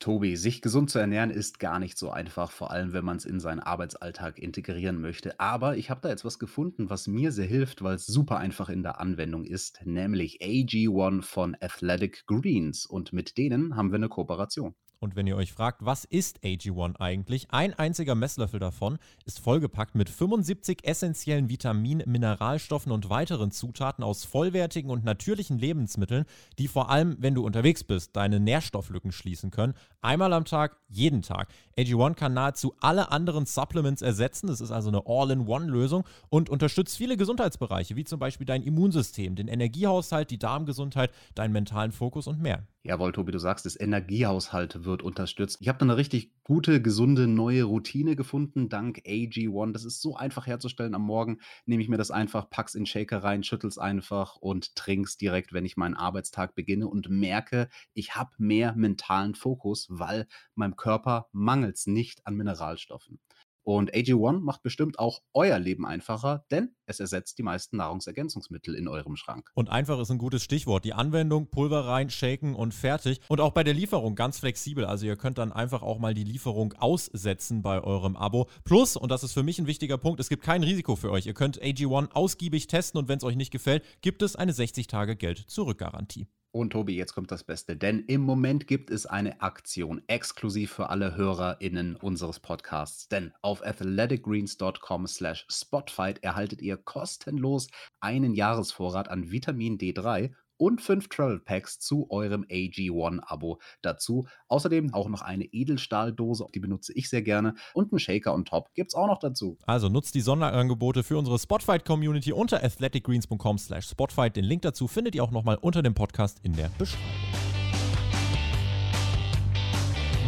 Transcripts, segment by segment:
Tobi, sich gesund zu ernähren ist gar nicht so einfach, vor allem wenn man es in seinen Arbeitsalltag integrieren möchte. Aber ich habe da jetzt was gefunden, was mir sehr hilft, weil es super einfach in der Anwendung ist, nämlich AG1 von Athletic Greens. Und mit denen haben wir eine Kooperation. Und wenn ihr euch fragt, was ist AG1 eigentlich? Ein einziger Messlöffel davon ist vollgepackt mit 75 essentiellen Vitaminen, Mineralstoffen und weiteren Zutaten aus vollwertigen und natürlichen Lebensmitteln, die vor allem, wenn du unterwegs bist, deine Nährstofflücken schließen können. Einmal am Tag, jeden Tag. AG1 kann nahezu alle anderen Supplements ersetzen. Es ist also eine All-in-One-Lösung und unterstützt viele Gesundheitsbereiche, wie zum Beispiel dein Immunsystem, den Energiehaushalt, die Darmgesundheit, deinen mentalen Fokus und mehr. Jawohl, Tobi, du sagst das Energiehaushalt wird unterstützt. Ich habe da eine richtig gute, gesunde, neue Routine gefunden, dank AG1. Das ist so einfach herzustellen am Morgen. Nehme ich mir das einfach, pack's in Shaker rein, schüttel's einfach und trink's direkt, wenn ich meinen Arbeitstag beginne und merke, ich habe mehr mentalen Fokus, weil meinem Körper mangelt's nicht an Mineralstoffen. Und AG1 macht bestimmt auch euer Leben einfacher, denn es ersetzt die meisten Nahrungsergänzungsmittel in eurem Schrank. Und einfach ist ein gutes Stichwort. Die Anwendung, Pulver rein, shaken und fertig. Und auch bei der Lieferung ganz flexibel. Also ihr könnt dann einfach auch mal die Lieferung aussetzen bei eurem Abo. Plus, und das ist für mich ein wichtiger Punkt, es gibt kein Risiko für euch. Ihr könnt AG1 ausgiebig testen und wenn es euch nicht gefällt, gibt es eine 60 Tage Geld-Zurück-Garantie. Und Tobi, jetzt kommt das Beste, denn im Moment gibt es eine Aktion exklusiv für alle HörerInnen unseres Podcasts. Denn auf athleticgreens.com slash spotfight erhaltet ihr kostenlos einen Jahresvorrat an Vitamin D3 und fünf Travel Packs zu eurem AG1-Abo dazu. Außerdem auch noch eine Edelstahldose, die benutze ich sehr gerne. Und einen Shaker on top gibt es auch noch dazu. Also nutzt die Sonderangebote für unsere Spotfight-Community unter athleticgreens.com slash spotfight. Den Link dazu findet ihr auch nochmal unter dem Podcast in der Beschreibung.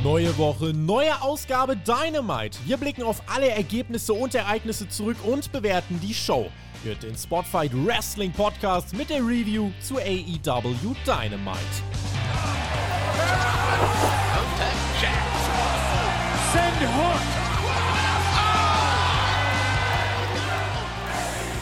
Neue Woche, neue Ausgabe Dynamite. Wir blicken auf alle Ergebnisse und Ereignisse zurück und bewerten die Show hört den Spotfight Wrestling Podcast mit der Review zu AEW Dynamite. Send Hook!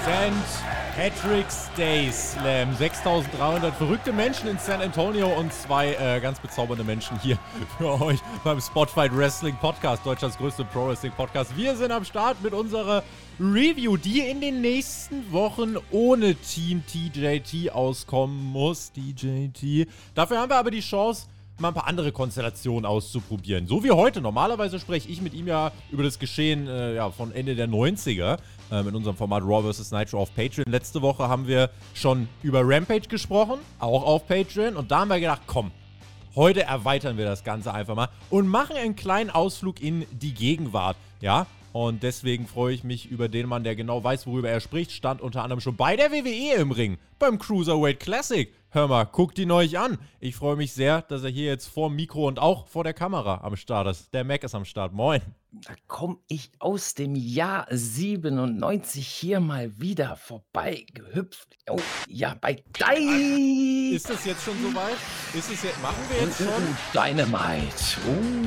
Send Patrick's Day Slam. 6300 verrückte Menschen in San Antonio und zwei äh, ganz bezaubernde Menschen hier für euch beim Spotfight Wrestling Podcast, Deutschlands größte Pro Wrestling Podcast. Wir sind am Start mit unserer Review, die in den nächsten Wochen ohne Team TJT auskommen muss. TJT. Dafür haben wir aber die Chance, mal ein paar andere Konstellationen auszuprobieren. So wie heute. Normalerweise spreche ich mit ihm ja über das Geschehen äh, ja, von Ende der 90er äh, in unserem Format Raw vs. Nitro auf Patreon. Letzte Woche haben wir schon über Rampage gesprochen, auch auf Patreon. Und da haben wir gedacht, komm, heute erweitern wir das Ganze einfach mal und machen einen kleinen Ausflug in die Gegenwart. Ja, und deswegen freue ich mich über den Mann, der genau weiß, worüber er spricht. Stand unter anderem schon bei der WWE im Ring, beim Cruiserweight Classic. Hör mal, guckt ihn euch an. Ich freue mich sehr, dass er hier jetzt vor dem Mikro und auch vor der Kamera am Start ist. Der Mac ist am Start. Moin. Da komme ich aus dem Jahr 97 hier mal wieder vorbei gehüpft. Oh, ja, bei Dynamite. Ist das jetzt schon soweit? Ist es jetzt, machen wir jetzt schon? Dynamite. Uh.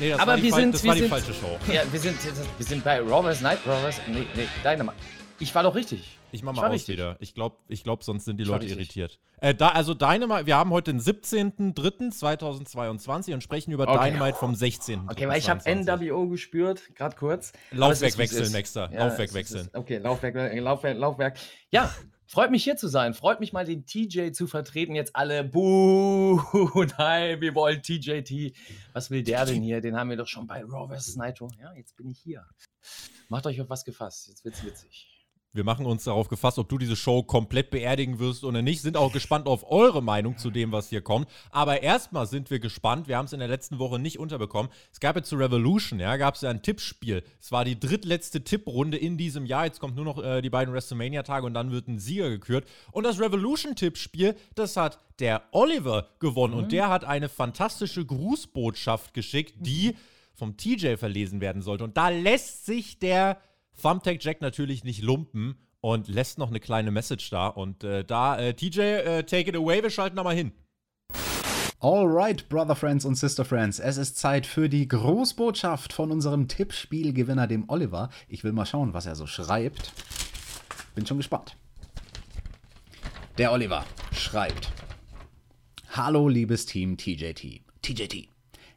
Nee, das Aber war die, wir sind, das wir war die sind, falsche Show. Ja, wir sind, wir sind bei Rovers Night Rovers. Nee, nee, Dynamite. Ich war doch richtig. Ich mach mal aus richtig. wieder. Ich glaube, ich glaub, sonst sind die Leute irritiert. Äh, da, also Dynamite, wir haben heute den 17.03.2022 und sprechen über Okay. Dynamite vom 16. Okay, weil ich habe NWO gespürt, gerade kurz. Laufwerk wechseln. Maxter. Ja, Laufwerk ist- wechseln. Okay, Laufwerk, äh, Laufwerk, Laufwerk. Ja, freut mich hier zu sein. Freut mich mal, den TJ zu vertreten. Jetzt alle, buh, nein, wir wollen TJT. Was will der denn hier? Den haben wir doch schon bei Raw vs. Nitro. Ja, jetzt bin ich hier. Macht euch auf was gefasst. Jetzt wird's witzig. Wir machen uns darauf gefasst, ob du diese Show komplett beerdigen wirst oder nicht. Sind auch gespannt auf eure Meinung zu dem, was hier kommt. Aber erstmal sind wir gespannt. Wir haben es in der letzten Woche nicht unterbekommen. Es gab ja zu Revolution, ja, gab es ja ein Tippspiel. Es war die drittletzte Tipprunde in diesem Jahr. Jetzt kommt nur noch äh, die beiden WrestleMania-Tage und dann wird ein Sieger gekürt. Und das Revolution-Tippspiel, das hat der Oliver gewonnen. Und der hat eine fantastische Grußbotschaft geschickt, die vom TJ verlesen werden sollte. Und da lässt sich der Thumbtack Jack natürlich nicht lumpen und lässt noch eine kleine Message da. Und äh, da, äh, TJ, äh, take it away, wir schalten da mal hin. Alright, Brother Friends und Sister Friends, es ist Zeit für die Großbotschaft von unserem Tippspielgewinner, dem Oliver. Ich will mal schauen, was er so schreibt. Bin schon gespannt. Der Oliver schreibt: Hallo, liebes Team TJT. TJT.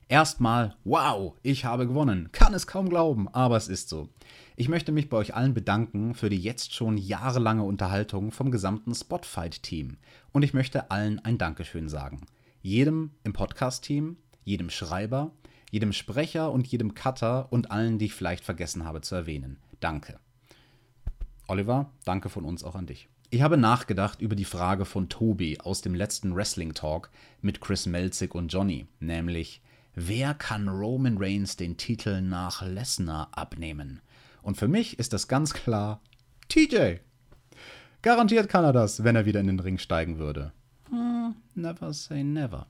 Erstmal, wow, ich habe gewonnen. Kann es kaum glauben, aber es ist so. Ich möchte mich bei euch allen bedanken für die jetzt schon jahrelange Unterhaltung vom gesamten Spotfight-Team. Und ich möchte allen ein Dankeschön sagen. Jedem im Podcast-Team, jedem Schreiber, jedem Sprecher und jedem Cutter und allen, die ich vielleicht vergessen habe zu erwähnen. Danke. Oliver, danke von uns auch an dich. Ich habe nachgedacht über die Frage von Tobi aus dem letzten Wrestling Talk mit Chris Melzig und Johnny, nämlich wer kann Roman Reigns den Titel nach Lesnar abnehmen? Und für mich ist das ganz klar TJ. Garantiert kann er das, wenn er wieder in den Ring steigen würde. Hm, never say never.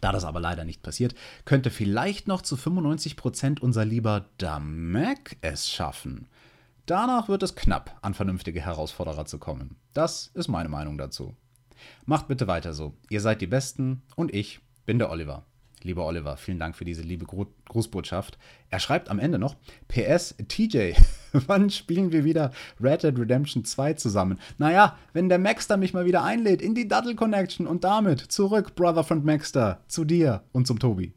Da das aber leider nicht passiert, könnte vielleicht noch zu 95% unser lieber Damek es schaffen. Danach wird es knapp, an vernünftige Herausforderer zu kommen. Das ist meine Meinung dazu. Macht bitte weiter so. Ihr seid die Besten und ich bin der Oliver. Lieber Oliver, vielen Dank für diese liebe Grußbotschaft. Er schreibt am Ende noch: PS, TJ, wann spielen wir wieder Red Dead Redemption 2 zusammen? Naja, wenn der Maxter mich mal wieder einlädt in die Duddle Connection und damit zurück, Brother von Maxter, zu dir und zum Tobi.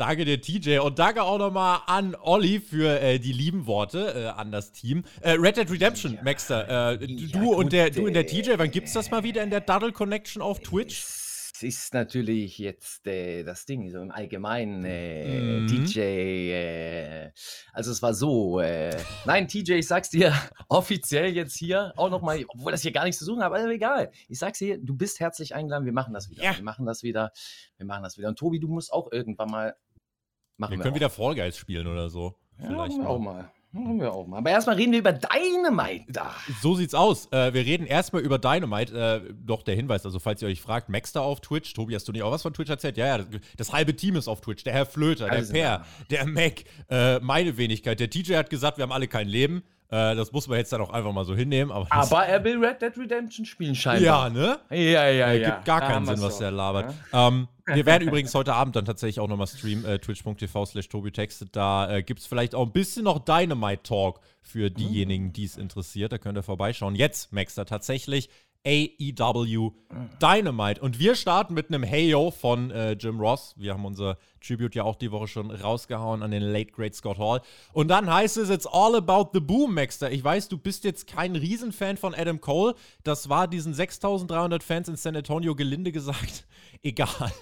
Danke dir, TJ. Und danke auch nochmal an Olli für äh, die lieben Worte äh, an das Team. Äh, Red Dead Redemption, ja, Maxter. Äh, ja, du, und der, du und der TJ, wann gibt's das mal wieder in der Duddle Connection auf Twitch? Ist natürlich jetzt äh, das Ding, so im Allgemeinen, äh, mhm. DJ. Äh, also es war so, äh, nein, TJ, ich sag's dir offiziell jetzt hier auch nochmal, obwohl das hier gar nichts zu suchen hat, aber egal. Ich sag's dir, du bist herzlich eingeladen, wir machen das wieder. Ja. Wir machen das wieder, wir machen das wieder. Und Tobi, du musst auch irgendwann mal machen. Wir, wir können auch. wieder Fall Guys spielen oder so. Ja, Vielleicht auch mal. Machen wir auch mal. Aber erstmal reden wir über Dynamite. Ach. So sieht's aus. Äh, wir reden erstmal über Dynamite. Äh, doch der Hinweis, also falls ihr euch fragt, Max da auf Twitch. Tobi, hast du nicht auch was von Twitch erzählt? Ja, ja, das, das halbe Team ist auf Twitch. Der Herr Flöter, also, der Per, der Mac, äh, meine Wenigkeit. Der TJ hat gesagt, wir haben alle kein Leben. Äh, das muss man jetzt dann auch einfach mal so hinnehmen. Aber, aber er will Red Dead Redemption spielen, scheinbar. Ja, ne? Ja, ja, äh, ja. Gibt gar keinen Sinn, was der labert. Ja? Ähm, wir werden übrigens heute Abend dann tatsächlich auch nochmal streamen, äh, twitch.tv slash textet. Da äh, gibt es vielleicht auch ein bisschen noch Dynamite-Talk für diejenigen, die es interessiert. Da könnt ihr vorbeischauen. Jetzt, Max, da tatsächlich AEW Dynamite. Und wir starten mit einem Heyo von äh, Jim Ross. Wir haben unser Tribute ja auch die Woche schon rausgehauen an den Late Great Scott Hall. Und dann heißt es, it's all about the boom, Maxter. Ich weiß, du bist jetzt kein Riesenfan von Adam Cole. Das war diesen 6300 Fans in San Antonio gelinde gesagt egal.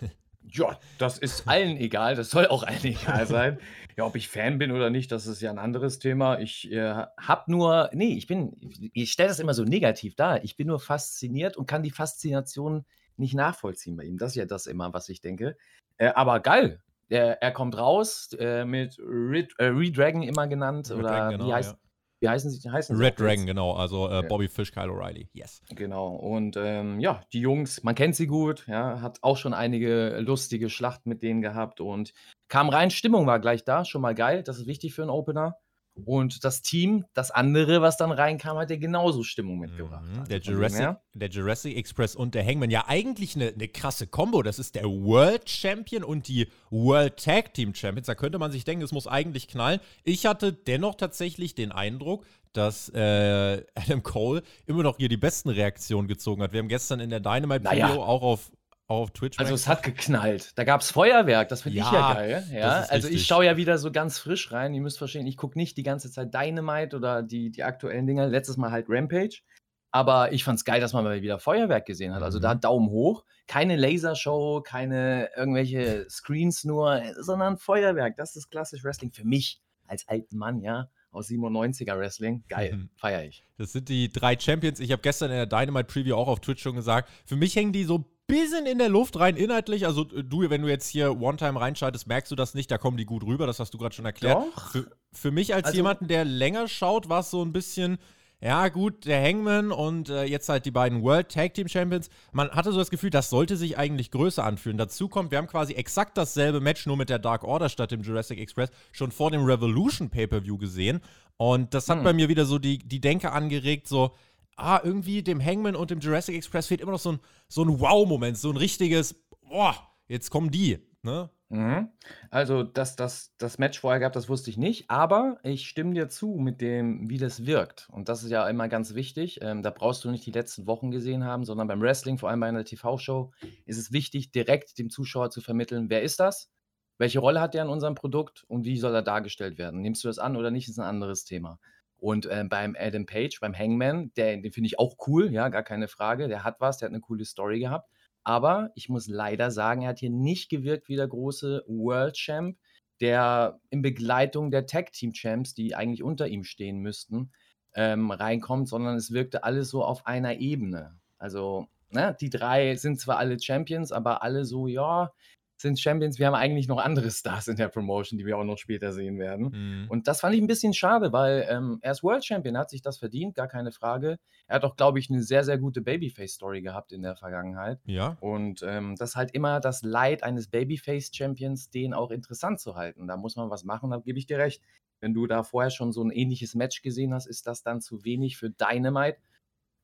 Ja, das ist allen egal. Das soll auch allen egal sein. Ja, ob ich Fan bin oder nicht, das ist ja ein anderes Thema. Ich äh, habe nur, nee, ich bin, ich stelle das immer so negativ dar. Ich bin nur fasziniert und kann die Faszination nicht nachvollziehen bei ihm. Das ist ja das immer, was ich denke. Äh, aber geil. Er, er kommt raus äh, mit Red, äh, Redragon immer genannt. Red oder Dragon, genau, wie heißt ja. Wie heißen sie? Heißen Red sie Dragon, genau. Also äh, Bobby Fish, Kyle O'Reilly. Yes. Genau. Und ähm, ja, die Jungs, man kennt sie gut. Ja, hat auch schon einige lustige Schlachten mit denen gehabt und kam rein. Stimmung war gleich da. Schon mal geil. Das ist wichtig für einen Opener. Und das Team, das andere, was dann reinkam, hat ja genauso Stimmung mitgebracht. Mhm, der, Jurassic, der Jurassic Express und der Hangman. Ja, eigentlich eine, eine krasse Kombo. Das ist der World Champion und die World Tag Team Champions. Da könnte man sich denken, es muss eigentlich knallen. Ich hatte dennoch tatsächlich den Eindruck, dass äh, Adam Cole immer noch hier die besten Reaktionen gezogen hat. Wir haben gestern in der Dynamite-Video naja. auch auf auf Twitch. Also es hat geknallt. Da gab es Feuerwerk, das finde ja, ich ja geil. Ja? Also ich schaue ja wieder so ganz frisch rein. Ihr müsst verstehen, ich gucke nicht die ganze Zeit Dynamite oder die, die aktuellen Dinger. Letztes Mal halt Rampage. Aber ich fand es geil, dass man mal wieder Feuerwerk gesehen hat. Also mhm. da Daumen hoch. Keine Lasershow, keine irgendwelche Screens nur, sondern Feuerwerk. Das ist klassisch Wrestling für mich als alten Mann, ja aus 97er Wrestling. Geil, mhm. feiere ich. Das sind die drei Champions. Ich habe gestern in der Dynamite Preview auch auf Twitch schon gesagt, für mich hängen die so bisschen in der Luft rein inhaltlich. Also äh, du, wenn du jetzt hier One-Time reinschaltest, merkst du das nicht. Da kommen die gut rüber. Das hast du gerade schon erklärt. Doch. Für, für mich als also, jemanden, der länger schaut, war es so ein bisschen. Ja, gut, der Hangman und äh, jetzt halt die beiden World Tag Team Champions. Man hatte so das Gefühl, das sollte sich eigentlich größer anfühlen. Dazu kommt, wir haben quasi exakt dasselbe Match, nur mit der Dark Order statt dem Jurassic Express, schon vor dem Revolution Pay-Per-View gesehen. Und das hat hm. bei mir wieder so die, die Denke angeregt, so, ah, irgendwie dem Hangman und dem Jurassic Express fehlt immer noch so ein, so ein Wow-Moment, so ein richtiges, boah, jetzt kommen die. Ne? Mhm. Also, dass das das Match vorher gab, das wusste ich nicht, aber ich stimme dir zu mit dem, wie das wirkt. Und das ist ja immer ganz wichtig. Ähm, da brauchst du nicht die letzten Wochen gesehen haben, sondern beim Wrestling, vor allem bei einer TV-Show, ist es wichtig, direkt dem Zuschauer zu vermitteln, wer ist das? Welche Rolle hat der in unserem Produkt und wie soll er dargestellt werden? Nimmst du das an oder nicht, ist ein anderes Thema. Und äh, beim Adam Page, beim Hangman, der, den finde ich auch cool, ja, gar keine Frage. Der hat was, der hat eine coole Story gehabt. Aber ich muss leider sagen, er hat hier nicht gewirkt wie der große World Champ, der in Begleitung der Tag Team Champs, die eigentlich unter ihm stehen müssten, ähm, reinkommt, sondern es wirkte alles so auf einer Ebene. Also, ne, die drei sind zwar alle Champions, aber alle so, ja, sind Champions. Wir haben eigentlich noch andere Stars in der Promotion, die wir auch noch später sehen werden. Mhm. Und das fand ich ein bisschen schade, weil ähm, er ist World Champion, hat sich das verdient, gar keine Frage. Er hat auch, glaube ich, eine sehr, sehr gute Babyface-Story gehabt in der Vergangenheit. Ja. Und ähm, das ist halt immer das Leid eines Babyface-Champions, den auch interessant zu halten. Da muss man was machen, da gebe ich dir recht. Wenn du da vorher schon so ein ähnliches Match gesehen hast, ist das dann zu wenig für Dynamite.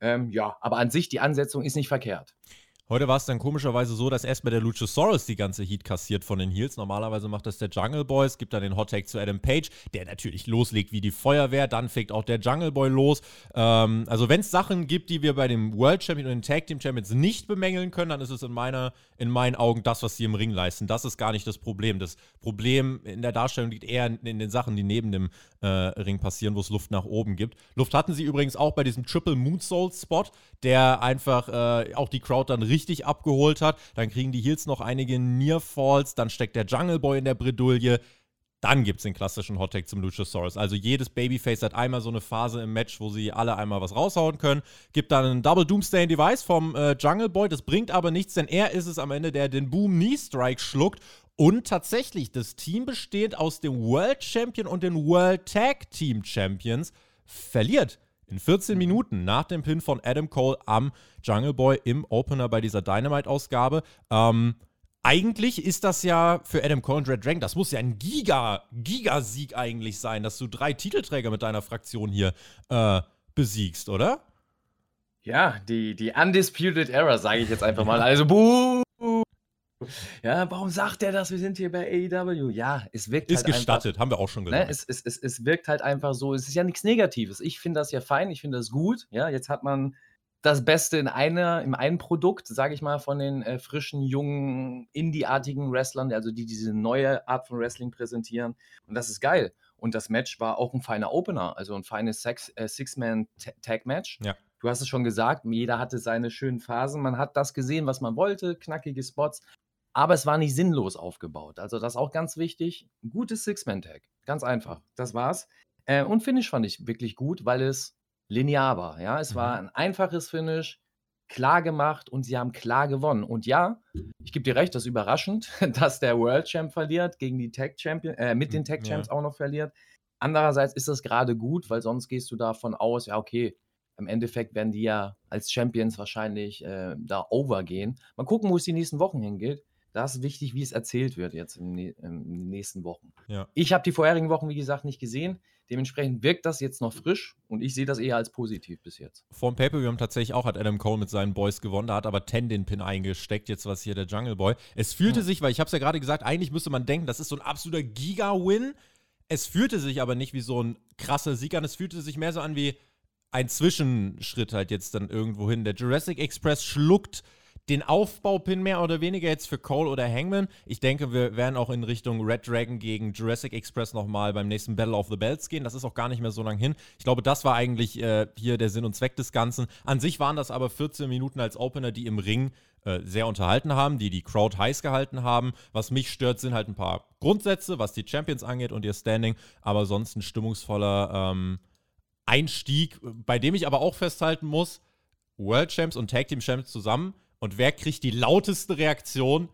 Ähm, ja, aber an sich, die Ansetzung ist nicht verkehrt. Heute war es dann komischerweise so, dass erstmal der Luchasaurus die ganze Heat kassiert von den Heels. Normalerweise macht das der Jungle Boy. Es gibt dann den Hot Take zu Adam Page, der natürlich loslegt wie die Feuerwehr. Dann fegt auch der Jungle Boy los. Ähm, also wenn es Sachen gibt, die wir bei dem World Champion und den Tag Team Champions nicht bemängeln können, dann ist es in, meiner, in meinen Augen das, was sie im Ring leisten. Das ist gar nicht das Problem. Das Problem in der Darstellung liegt eher in, in den Sachen, die neben dem äh, Ring passieren, wo es Luft nach oben gibt. Luft hatten sie übrigens auch bei diesem Triple Moonsault Spot, der einfach äh, auch die Crowd dann richtig abgeholt hat. Dann kriegen die Heels noch einige Near Falls, dann steckt der Jungle Boy in der Bredouille. Dann gibt es den klassischen Hottag zum Luchasaurus. Also jedes Babyface hat einmal so eine Phase im Match, wo sie alle einmal was raushauen können. Gibt dann einen Double Doomsday Device vom äh, Jungle Boy. Das bringt aber nichts, denn er ist es am Ende, der den Boom Knee Strike schluckt. Und tatsächlich, das Team besteht aus dem World Champion und den World Tag Team Champions. Verliert in 14 Minuten nach dem Pin von Adam Cole am Jungle Boy im Opener bei dieser Dynamite-Ausgabe. Ähm, eigentlich ist das ja für Adam Cole und Red Dragon, das muss ja ein Giga, Gigasieg eigentlich sein, dass du drei Titelträger mit deiner Fraktion hier äh, besiegst, oder? Ja, die, die Undisputed Era, sage ich jetzt einfach mal. Also, buh! Ja, warum sagt er das? Wir sind hier bei AEW. Ja, es wirkt Ist halt gestattet, einfach, haben wir auch schon gesagt. Ne, es, es, es, es wirkt halt einfach so, es ist ja nichts Negatives. Ich finde das ja fein, ich finde das gut. Ja, jetzt hat man das Beste in einer, im einen Produkt, sage ich mal, von den äh, frischen, jungen, Indie-artigen Wrestlern, also die diese neue Art von Wrestling präsentieren. Und das ist geil. Und das Match war auch ein feiner Opener, also ein feines äh, Six-Man-Tag-Match. Ja. Du hast es schon gesagt, jeder hatte seine schönen Phasen. Man hat das gesehen, was man wollte, knackige Spots aber es war nicht sinnlos aufgebaut. Also das ist auch ganz wichtig. Ein gutes Six-Man-Tag. Ganz einfach. Das war's. Äh, und Finish fand ich wirklich gut, weil es linear war. Ja, es mhm. war ein einfaches Finish, klar gemacht und sie haben klar gewonnen. Und ja, ich gebe dir recht, das ist überraschend, dass der World Champ verliert gegen die Tag Champion, äh, mit den Tag Champs ja. auch noch verliert. Andererseits ist das gerade gut, weil sonst gehst du davon aus, ja, okay, im Endeffekt werden die ja als Champions wahrscheinlich äh, da overgehen. Mal gucken, wo es die nächsten Wochen hingeht. Das ist wichtig, wie es erzählt wird jetzt in, in den nächsten Wochen. Ja. Ich habe die vorherigen Wochen, wie gesagt, nicht gesehen. Dementsprechend wirkt das jetzt noch frisch und ich sehe das eher als positiv bis jetzt. Vor dem Paper, wir haben tatsächlich auch, hat Adam Cole mit seinen Boys gewonnen, da hat aber Ten den Pin eingesteckt, jetzt was hier der Jungle Boy. Es fühlte ja. sich, weil ich habe es ja gerade gesagt, eigentlich müsste man denken, das ist so ein absoluter Giga-Win. Es fühlte sich aber nicht wie so ein krasser Sieg an, es fühlte sich mehr so an wie ein Zwischenschritt halt jetzt dann irgendwo hin. Der Jurassic Express schluckt den Aufbaupin mehr oder weniger jetzt für Cole oder Hangman. Ich denke, wir werden auch in Richtung Red Dragon gegen Jurassic Express nochmal beim nächsten Battle of the Belts gehen. Das ist auch gar nicht mehr so lang hin. Ich glaube, das war eigentlich äh, hier der Sinn und Zweck des Ganzen. An sich waren das aber 14 Minuten als Opener, die im Ring äh, sehr unterhalten haben, die die Crowd heiß gehalten haben. Was mich stört, sind halt ein paar Grundsätze, was die Champions angeht und ihr Standing, aber sonst ein stimmungsvoller ähm, Einstieg, bei dem ich aber auch festhalten muss, World Champs und Tag Team Champs zusammen und wer kriegt die lauteste Reaktion?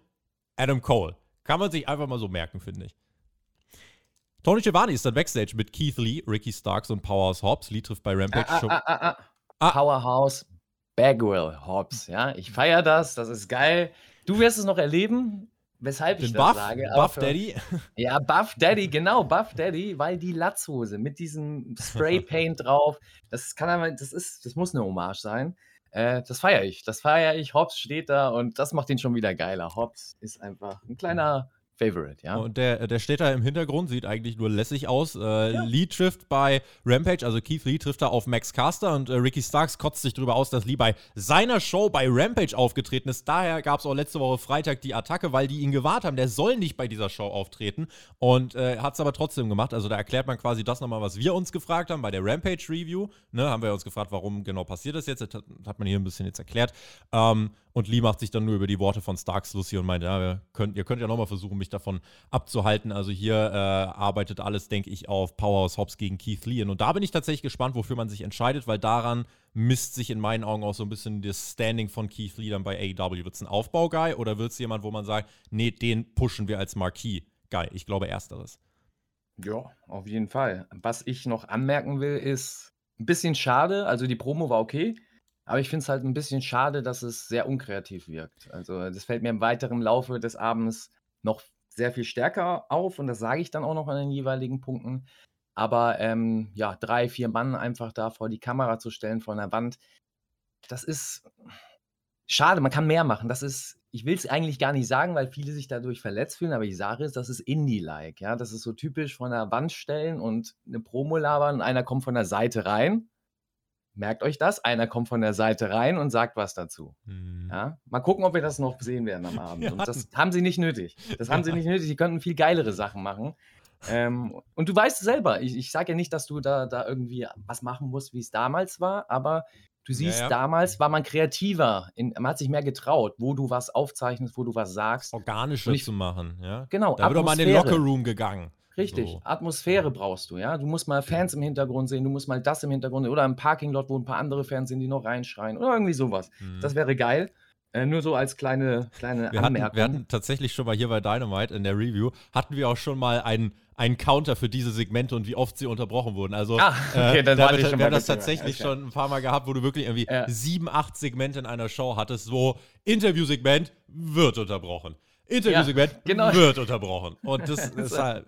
Adam Cole. Kann man sich einfach mal so merken, finde ich. Tony Giovanni ist dann Backstage mit Keith Lee, Ricky Starks und Powerhouse Hobbs. Lee trifft bei Rampage. Ah, ah, ah, ah, ah. Powerhouse Bagwell Hobbs. Ja, ich feiere das. Das ist geil. Du wirst es noch erleben, weshalb ich Den das Buff, sage. Buff Daddy? Ja, Buff Daddy, genau, Buff Daddy, weil die Latzhose mit diesem Spray Paint drauf, das kann aber, das ist, das muss eine Hommage sein. Äh, das feiere ich. Das feiere ich. Hobbs steht da und das macht ihn schon wieder geiler. Hobbs ist einfach ein kleiner Favorite, ja. Und der, der steht da im Hintergrund, sieht eigentlich nur lässig aus. Äh, ja. Lee trifft bei Rampage, also Keith Lee trifft da auf Max Caster und äh, Ricky Starks kotzt sich darüber aus, dass Lee bei seiner Show bei Rampage aufgetreten ist. Daher gab es auch letzte Woche Freitag die Attacke, weil die ihn gewarnt haben. Der soll nicht bei dieser Show auftreten und äh, hat es aber trotzdem gemacht. Also da erklärt man quasi das nochmal, was wir uns gefragt haben bei der Rampage Review. Ne, haben wir uns gefragt, warum genau passiert das jetzt. Das hat, hat man hier ein bisschen jetzt erklärt. Ähm, und Lee macht sich dann nur über die Worte von Starks lustig und meint, ja, könnt, ihr könnt ja nochmal versuchen, mich davon abzuhalten. Also hier äh, arbeitet alles, denke ich, auf Powerhouse Hobbs gegen Keith Lee. Und da bin ich tatsächlich gespannt, wofür man sich entscheidet, weil daran misst sich in meinen Augen auch so ein bisschen das Standing von Keith Lee dann bei AEW. Wird es ein Aufbauguy oder wird es jemand, wo man sagt, nee, den pushen wir als Marquis-Guy? Ich glaube, ersteres. Ja, auf jeden Fall. Was ich noch anmerken will, ist ein bisschen schade. Also die Promo war okay. Aber ich finde es halt ein bisschen schade, dass es sehr unkreativ wirkt. Also, das fällt mir im weiteren Laufe des Abends noch sehr viel stärker auf und das sage ich dann auch noch an den jeweiligen Punkten. Aber ähm, ja, drei, vier Mann einfach da vor die Kamera zu stellen, vor einer Wand, das ist schade. Man kann mehr machen. Das ist, ich will es eigentlich gar nicht sagen, weil viele sich dadurch verletzt fühlen, aber ich sage es, das ist Indie-like. Ja? Das ist so typisch von der Wand stellen und eine Promo labern und einer kommt von der Seite rein Merkt euch das, einer kommt von der Seite rein und sagt was dazu. Mhm. Ja? Mal gucken, ob wir das noch sehen werden am Abend. Ja. Und das haben sie nicht nötig. Das haben sie nicht nötig. Sie könnten viel geilere Sachen machen. Ähm, und du weißt selber, ich, ich sage ja nicht, dass du da, da irgendwie was machen musst, wie es damals war, aber du siehst, ja, ja. damals war man kreativer, in, man hat sich mehr getraut, wo du was aufzeichnest, wo du was sagst. Organischer zu machen, ja. Genau. Da wird doch mal in den Lockerroom gegangen. Richtig, so. Atmosphäre brauchst du, ja. Du musst mal Fans im Hintergrund sehen, du musst mal das im Hintergrund oder im Parkinglot, wo ein paar andere Fans sind, die noch reinschreien oder irgendwie sowas. Mhm. Das wäre geil. Äh, nur so als kleine, kleine wir Anmerkung. Hatten, wir hatten tatsächlich schon mal hier bei Dynamite in der Review, hatten wir auch schon mal einen, einen Counter für diese Segmente und wie oft sie unterbrochen wurden. Also, ah, okay, äh, dann da wir, wir haben das tatsächlich okay. schon ein paar Mal gehabt, wo du wirklich irgendwie ja. sieben, acht Segmente in einer Show hattest, wo Interviewsegment wird unterbrochen. Interviewsegment ja, genau. wird unterbrochen. Und das, das ist halt,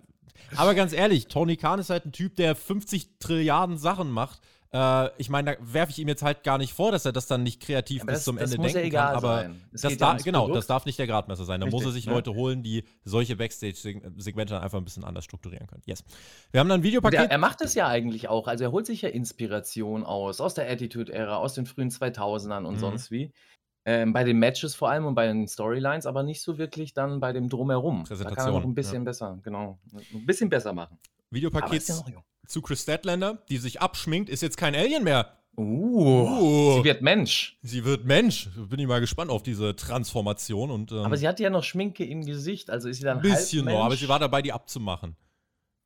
aber ganz ehrlich, Tony Khan ist halt ein Typ, der 50 Trilliarden Sachen macht. Äh, ich meine, da werfe ich ihm jetzt halt gar nicht vor, dass er das dann nicht kreativ aber bis das, zum das Ende denken kann. Aber das da, genau, Produkt. das darf nicht der Gradmesser sein. Da Richtig, muss er sich ja. Leute holen, die solche Backstage-Segmente dann einfach ein bisschen anders strukturieren können. Yes. Wir haben dann ein Videopaket. Der, er macht es ja eigentlich auch. Also er holt sich ja Inspiration aus, aus der Attitude-Ära, aus den frühen 2000ern und mhm. sonst wie. Ähm, bei den Matches vor allem und bei den Storylines, aber nicht so wirklich dann bei dem Drumherum. Da kann er noch ein bisschen ja. besser, genau. Ein bisschen besser machen. Videopaket ja zu Chris Statlander, die sich abschminkt, ist jetzt kein Alien mehr. Uh, uh, sie wird Mensch. Sie wird Mensch. Bin ich mal gespannt auf diese Transformation. Und, ähm, aber sie hatte ja noch Schminke im Gesicht, also ist sie dann Ein bisschen noch, aber sie war dabei, die abzumachen.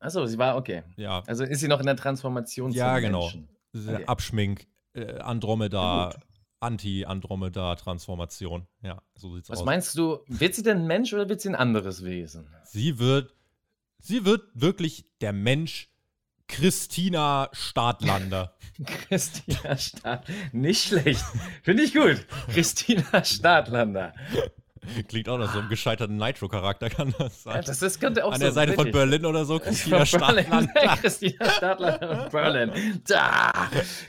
Achso, sie war, okay. Ja. Also ist sie noch in der Transformation Ja, genau. Okay. Abschmink, äh, Andromeda, Anti-Andromeda-Transformation. Ja, so sieht's Was aus. Was meinst du, wird sie denn Mensch oder wird sie ein anderes Wesen? Sie wird, sie wird wirklich der Mensch Christina Stadlander. Christina Stadlander. Nicht schlecht. Finde ich gut. Christina Stadlander. Klingt auch nach so einem gescheiterten Nitro-Charakter, kann das sein. Ja, das ist, könnte auch An der Seite von Berlin oder so, Christina Stadtland. Christina und Berlin. Da.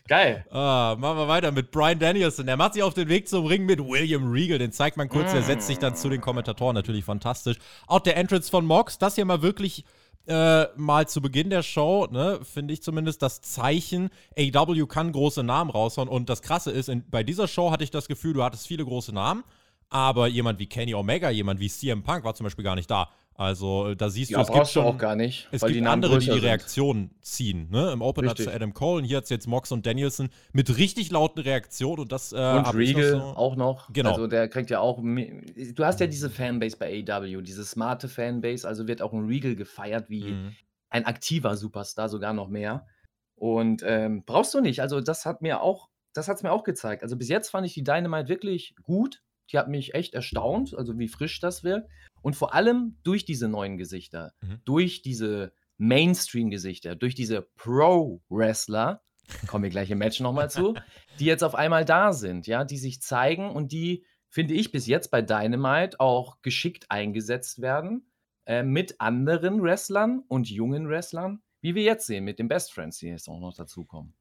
Geil. Ah, machen wir weiter mit Brian Danielson. Der macht sich auf den Weg zum Ring mit William Regal. Den zeigt man kurz, mm. der setzt sich dann zu den Kommentatoren. Natürlich fantastisch. Auch der Entrance von Mox, das hier mal wirklich äh, mal zu Beginn der Show, ne, finde ich zumindest, das Zeichen, AW kann große Namen raushauen. Und das Krasse ist, in, bei dieser Show hatte ich das Gefühl, du hattest viele große Namen aber jemand wie Kenny Omega, jemand wie CM Punk war zum Beispiel gar nicht da. Also da siehst ja, du, es gibt schon, auch gar nicht. Es gibt die andere, die die Reaktionen ziehen. Ne? Im Opener zu Adam Cole und hier hat es jetzt Mox und Danielson mit richtig lauten Reaktionen und das äh, Und Regal so auch noch. Genau. Also der kriegt ja auch. Du hast ja diese Fanbase bei AW, diese smarte Fanbase, also wird auch ein Regal gefeiert wie mhm. ein aktiver Superstar, sogar noch mehr. Und ähm, brauchst du nicht. Also das hat mir auch, das hat es mir auch gezeigt. Also bis jetzt fand ich die Dynamite wirklich gut. Die hat mich echt erstaunt, also wie frisch das wirkt. Und vor allem durch diese neuen Gesichter, mhm. durch diese Mainstream-Gesichter, durch diese Pro-Wrestler, kommen wir gleich im Match nochmal zu, die jetzt auf einmal da sind, ja, die sich zeigen und die, finde ich, bis jetzt bei Dynamite auch geschickt eingesetzt werden äh, mit anderen Wrestlern und jungen Wrestlern, wie wir jetzt sehen, mit den Best Friends, die jetzt auch noch dazukommen.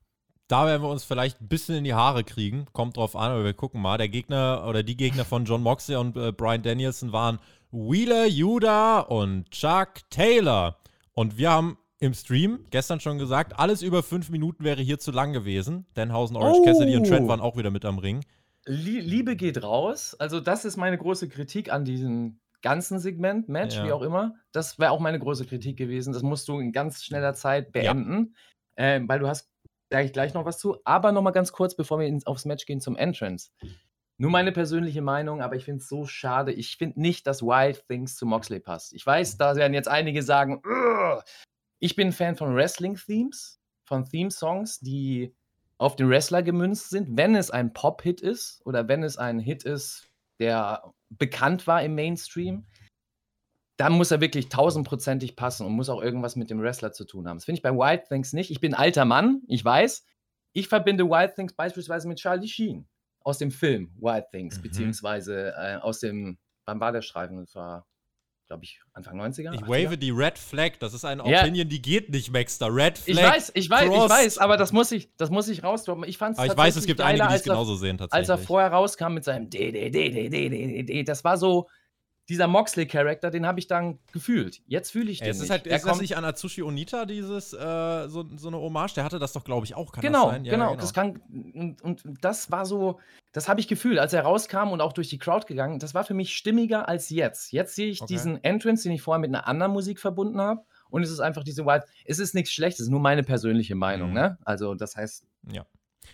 Da werden wir uns vielleicht ein bisschen in die Haare kriegen. Kommt drauf an, aber wir gucken mal. Der Gegner oder die Gegner von John Moxley und äh, Brian Danielson waren Wheeler Yuda und Chuck Taylor. Und wir haben im Stream gestern schon gesagt, alles über fünf Minuten wäre hier zu lang gewesen. Danhausen, Orange Oh. Cassidy und Trent waren auch wieder mit am Ring. Lie- Liebe geht raus. Also, das ist meine große Kritik an diesem ganzen Segment, Match, Ja. wie auch immer. Das wäre auch meine große Kritik gewesen. Das musst du in ganz schneller Zeit beenden, ähm, weil du hast sage ich gleich noch was zu. Aber noch mal ganz kurz, bevor wir ins, aufs Match gehen zum Entrance. Nur meine persönliche Meinung, aber ich finde es so schade. Ich finde nicht, dass Wild Things zu Moxley passt. Ich weiß, da werden jetzt einige sagen, "Ugh." ich bin Fan von Wrestling-Themes, von Theme-Songs, die auf den Wrestler gemünzt sind, wenn es ein Pop-Hit ist oder wenn es ein Hit ist, der bekannt war im Mainstream, da muss er wirklich tausendprozentig passen und muss auch irgendwas mit dem Wrestler zu tun haben. Das finde ich bei Wild Things nicht. Ich bin alter Mann, ich weiß. Ich verbinde Wild Things beispielsweise mit Charlie Sheen aus dem Film Wild Things, mhm. beziehungsweise äh, aus dem, wann war der Streifen? Das war, glaube ich, Anfang 90er. Ich 80er? wave die Red Flag, das ist eine Opinion, yeah. die geht nicht, Maxter. Red Flag. Ich weiß, ich weiß, crossed. ich weiß, aber das muss ich, das muss ich rausdroppen. Ich fand's aber ich weiß, es gibt einige, die es genauso sehen, tatsächlich. Als er vorher rauskam mit seinem D, D, D, D, D, D, D, das war so, dieser Moxley-Charakter, den habe ich dann gefühlt. Jetzt fühle ich den es ist halt, Er ist das nicht an Atsushi Onita, dieses, äh, so, so eine Hommage? Der hatte das doch, glaube ich, auch. Kann genau, das sein? Ja, genau, das kann, und, und das war so, das habe ich gefühlt, als er rauskam und auch durch die Crowd gegangen, das war für mich stimmiger als jetzt. Jetzt sehe ich Okay. diesen Entrance, den ich vorher mit einer anderen Musik verbunden habe. Und es ist einfach diese Wild. Es ist nichts Schlechtes, nur meine persönliche Meinung, Mhm. ne? Also, das heißt, Ja.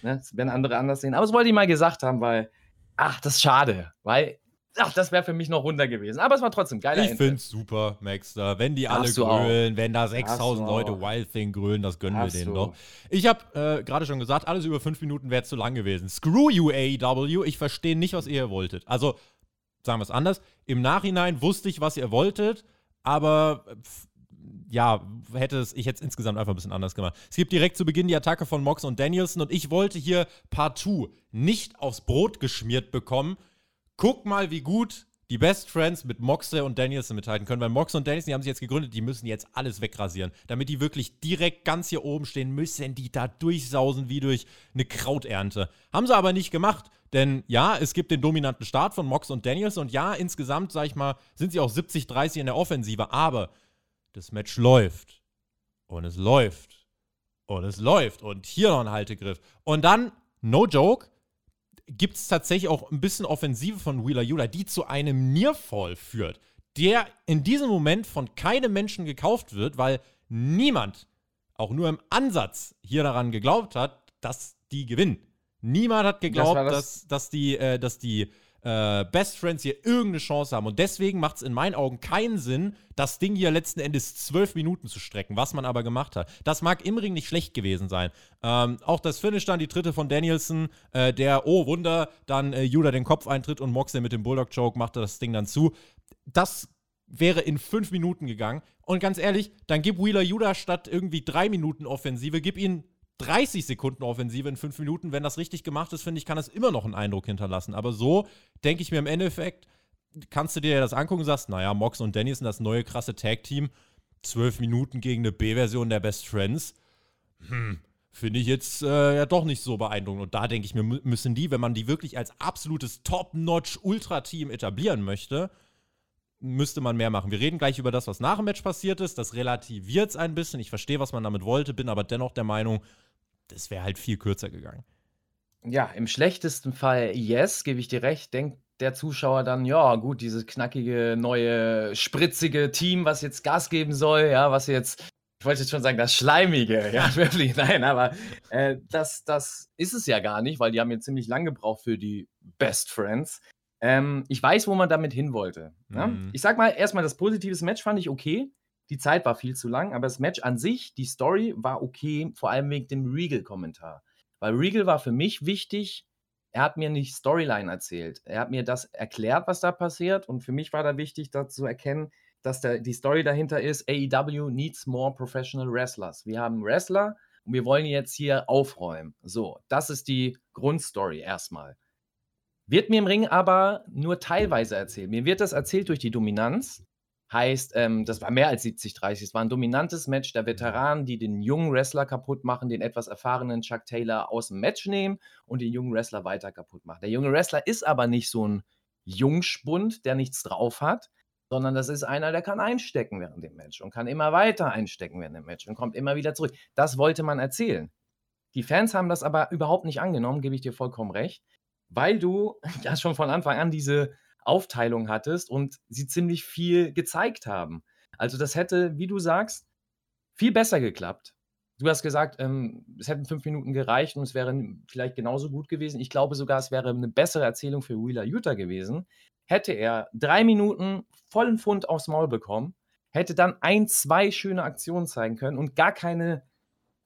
Ne, das werden andere anders sehen. Aber das wollte ich mal gesagt haben, weil, ach, das ist schade. Weil, ach, das wäre für mich noch runter gewesen. Aber es war trotzdem geiler Ich Entrance. find's super, Maxter. Wenn die alle grölen, wenn da Darfst 6000 du Leute. Wild Thing grölen, das gönnen Darfst wir denen du. doch. Ich habe äh, gerade schon gesagt, alles über fünf Minuten wäre zu lang gewesen. Screw you, AEW. Ich verstehe nicht, was ihr wolltet. Also, sagen wir es anders. Im Nachhinein wusste ich, was ihr wolltet, aber äh, pf, ja, hätte es, ich hätte es insgesamt einfach ein bisschen anders gemacht. Es gibt direkt zu Beginn die Attacke von Mox und Danielson und ich wollte hier partout nicht aufs Brot geschmiert bekommen. Guck mal, wie gut die Best Friends mit Moxley und Danielson mithalten können, weil Mox und Danielson, die haben sich jetzt gegründet, die müssen jetzt alles wegrasieren. Damit die wirklich direkt ganz hier oben stehen, müssen die da durchsausen wie durch eine Krauternte. Haben sie aber nicht gemacht, denn ja, es gibt den dominanten Start von Mox und Danielson und ja, insgesamt, sag ich mal, sind sie auch 70-30 in der Offensive, aber das Match läuft. Und es läuft. Und es läuft. Und hier noch ein Haltegriff. Und dann, no joke, gibt es tatsächlich auch ein bisschen Offensive von Wheeler Yuta, die zu einem Nearfall führt, der in diesem Moment von keinem Menschen gekauft wird, weil niemand auch nur im Ansatz hier daran geglaubt hat, dass die gewinnen. Niemand hat geglaubt, war das- dass, dass die, äh, dass die äh, Best Friends hier irgendeine Chance haben. Und deswegen macht es in meinen Augen keinen Sinn, das Ding hier letzten Endes zwölf Minuten zu strecken, was man aber gemacht hat. Das mag im Ring nicht schlecht gewesen sein. Ähm, auch das Finish dann, die dritte von Danielson, äh, der, oh Wunder, dann äh, Judah den Kopf eintritt und Moxley mit dem Bulldog-Choke machte das Ding dann zu. Das wäre in fünf Minuten gegangen. Und ganz ehrlich, dann gib Wheeler Judah statt irgendwie drei Minuten Offensive, gib ihn 30 Sekunden Offensive in fünf Minuten. Wenn das richtig gemacht ist, finde ich, kann es immer noch einen Eindruck hinterlassen. Aber so denke ich mir im Endeffekt, kannst du dir das angucken und sagst, naja, Mox und Dennis sind das neue krasse Tag-Team. Zwölf Minuten gegen eine B-Version der Best Friends. Hm, finde ich jetzt äh, ja doch nicht so beeindruckend. Und da denke ich mir, mü- müssen die, wenn man die wirklich als absolutes Top-Notch-Ultra-Team etablieren möchte, müsste man mehr machen. Wir reden gleich über das, was nach dem Match passiert ist. Das relativiert es ein bisschen. Ich verstehe, was man damit wollte, bin aber dennoch der Meinung, das wäre halt viel kürzer gegangen. Ja, im schlechtesten Fall yes, gebe ich dir recht. Denkt der Zuschauer dann, ja, gut, dieses knackige, neue, spritzige Team, was jetzt Gas geben soll, ja, was jetzt, ich wollte jetzt schon sagen, das Schleimige, ja, wirklich, nein, aber äh, das, das ist es ja gar nicht, weil die haben jetzt ziemlich lang gebraucht für die Best Friends. Ähm, ich weiß, wo man damit hin wollte. Ne? Mhm. Ich sag mal, erstmal, das positive Match fand ich okay. Die Zeit war viel zu lang, aber das Match an sich, die Story war okay, vor allem wegen dem Regal-Kommentar. Weil Regal war für mich wichtig. Er hat mir nicht Storyline erzählt. Er hat mir das erklärt, was da passiert. Und für mich war da wichtig, da zu erkennen, dass da die Story dahinter ist: AEW needs more professional wrestlers. Wir haben Wrestler und wir wollen jetzt hier aufräumen. So, das ist die Grundstory erstmal. Wird mir im Ring aber nur teilweise erzählt. Mir wird das erzählt durch die Dominanz. Heißt, ähm, das war mehr als 70-30. Es war ein dominantes Match der Veteranen, die den jungen Wrestler kaputt machen, den etwas erfahrenen Chuck Taylor aus dem Match nehmen und den jungen Wrestler weiter kaputt machen. Der junge Wrestler ist aber nicht so ein Jungspund, der nichts drauf hat, sondern das ist einer, der kann einstecken während dem Match und kann immer weiter einstecken während dem Match und kommt immer wieder zurück. Das wollte man erzählen. Die Fans haben das aber überhaupt nicht angenommen, gebe ich dir vollkommen recht, weil du ja schon von Anfang an diese Aufteilung hattest und sie ziemlich viel gezeigt haben. Also das hätte, wie du sagst, viel besser geklappt. Du hast gesagt, ähm, es hätten fünf Minuten gereicht und es wäre vielleicht genauso gut gewesen. Ich glaube sogar, es wäre eine bessere Erzählung für Wheeler Utah gewesen. Hätte er drei Minuten vollen Pfund aufs Maul bekommen, hätte dann ein, zwei schöne Aktionen zeigen können und gar keine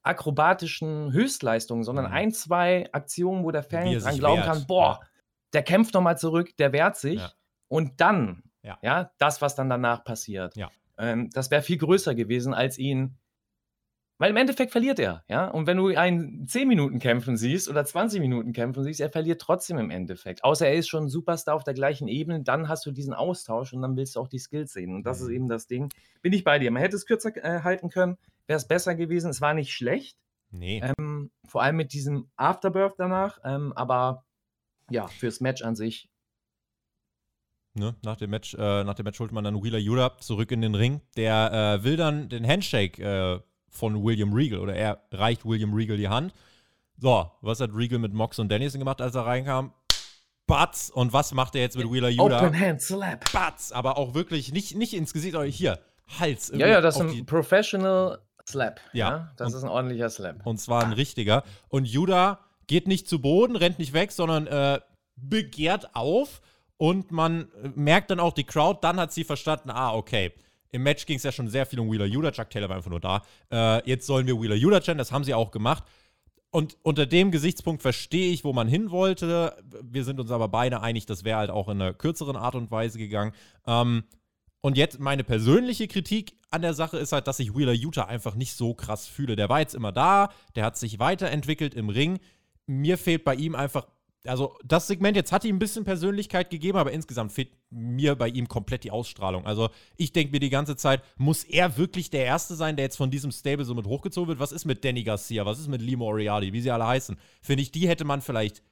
akrobatischen Höchstleistungen, sondern mhm. ein, zwei Aktionen, wo der Fan dran glauben wehrt. kann, boah, ja. Der kämpft nochmal zurück, der wehrt sich. Ja. Und dann, ja. ja. das, was dann danach passiert. Ja. Ähm, das wäre viel größer gewesen, als ihn weil im Endeffekt verliert er, ja. Und wenn du einen 10 Minuten kämpfen siehst oder 20 Minuten kämpfen siehst, er verliert trotzdem im Endeffekt. Außer er ist schon ein Superstar auf der gleichen Ebene, dann hast du diesen Austausch und dann willst du auch die Skills sehen. Und das ist mhm. eben das Ding. Bin ich bei dir. Man hätte es kürzer äh, halten können, wäre es besser gewesen. Es war nicht schlecht. Nee. Ähm, vor allem mit diesem Afterbirth danach. Ähm, aber ja, fürs Match an sich Ne, nach, dem Match, äh, nach dem Match holt man dann Wheeler Yuta zurück in den Ring. Der äh, will dann den Handshake äh, von William Regal oder er reicht William Regal die Hand. So, was hat Regal mit Mox und Dennison gemacht, als er reinkam? Batz. Und was macht er jetzt mit Wheeler Yuta? Open Hand Slap. Batz. Aber auch wirklich nicht, nicht ins Gesicht, aber hier, Hals. Ja, ja, das ist ein Professional Slap. Ja. ja das und, ist ein ordentlicher Slap. Und zwar ein richtiger. Und Yuda geht nicht zu Boden, rennt nicht weg, sondern äh, begehrt auf. Und man merkt dann auch die Crowd, dann hat sie verstanden, ah, okay im Match ging es ja schon sehr viel um Wheeler Yuta. Chuck Taylor war einfach nur da. Äh, jetzt sollen wir Wheeler Yuta channen, das haben sie auch gemacht. Und unter dem Gesichtspunkt verstehe ich, wo man hin wollte. Wir sind uns aber beide einig, das wäre halt auch in einer kürzeren Art und Weise gegangen. Ähm, und jetzt meine persönliche Kritik an der Sache ist halt, dass ich Wheeler Utah einfach nicht so krass fühle. Der war jetzt immer da, der hat sich weiterentwickelt im Ring. Mir fehlt bei ihm einfach also das Segment jetzt hat ihm ein bisschen Persönlichkeit gegeben, aber insgesamt fehlt mir bei ihm komplett die Ausstrahlung. Also ich denke mir die ganze Zeit, muss er wirklich der Erste sein, der jetzt von diesem Stable so mit hochgezogen wird? Was ist mit Danny Garcia? Was ist mit Lee Moriarty? Wie sie alle heißen? Finde ich, die hätte man vielleicht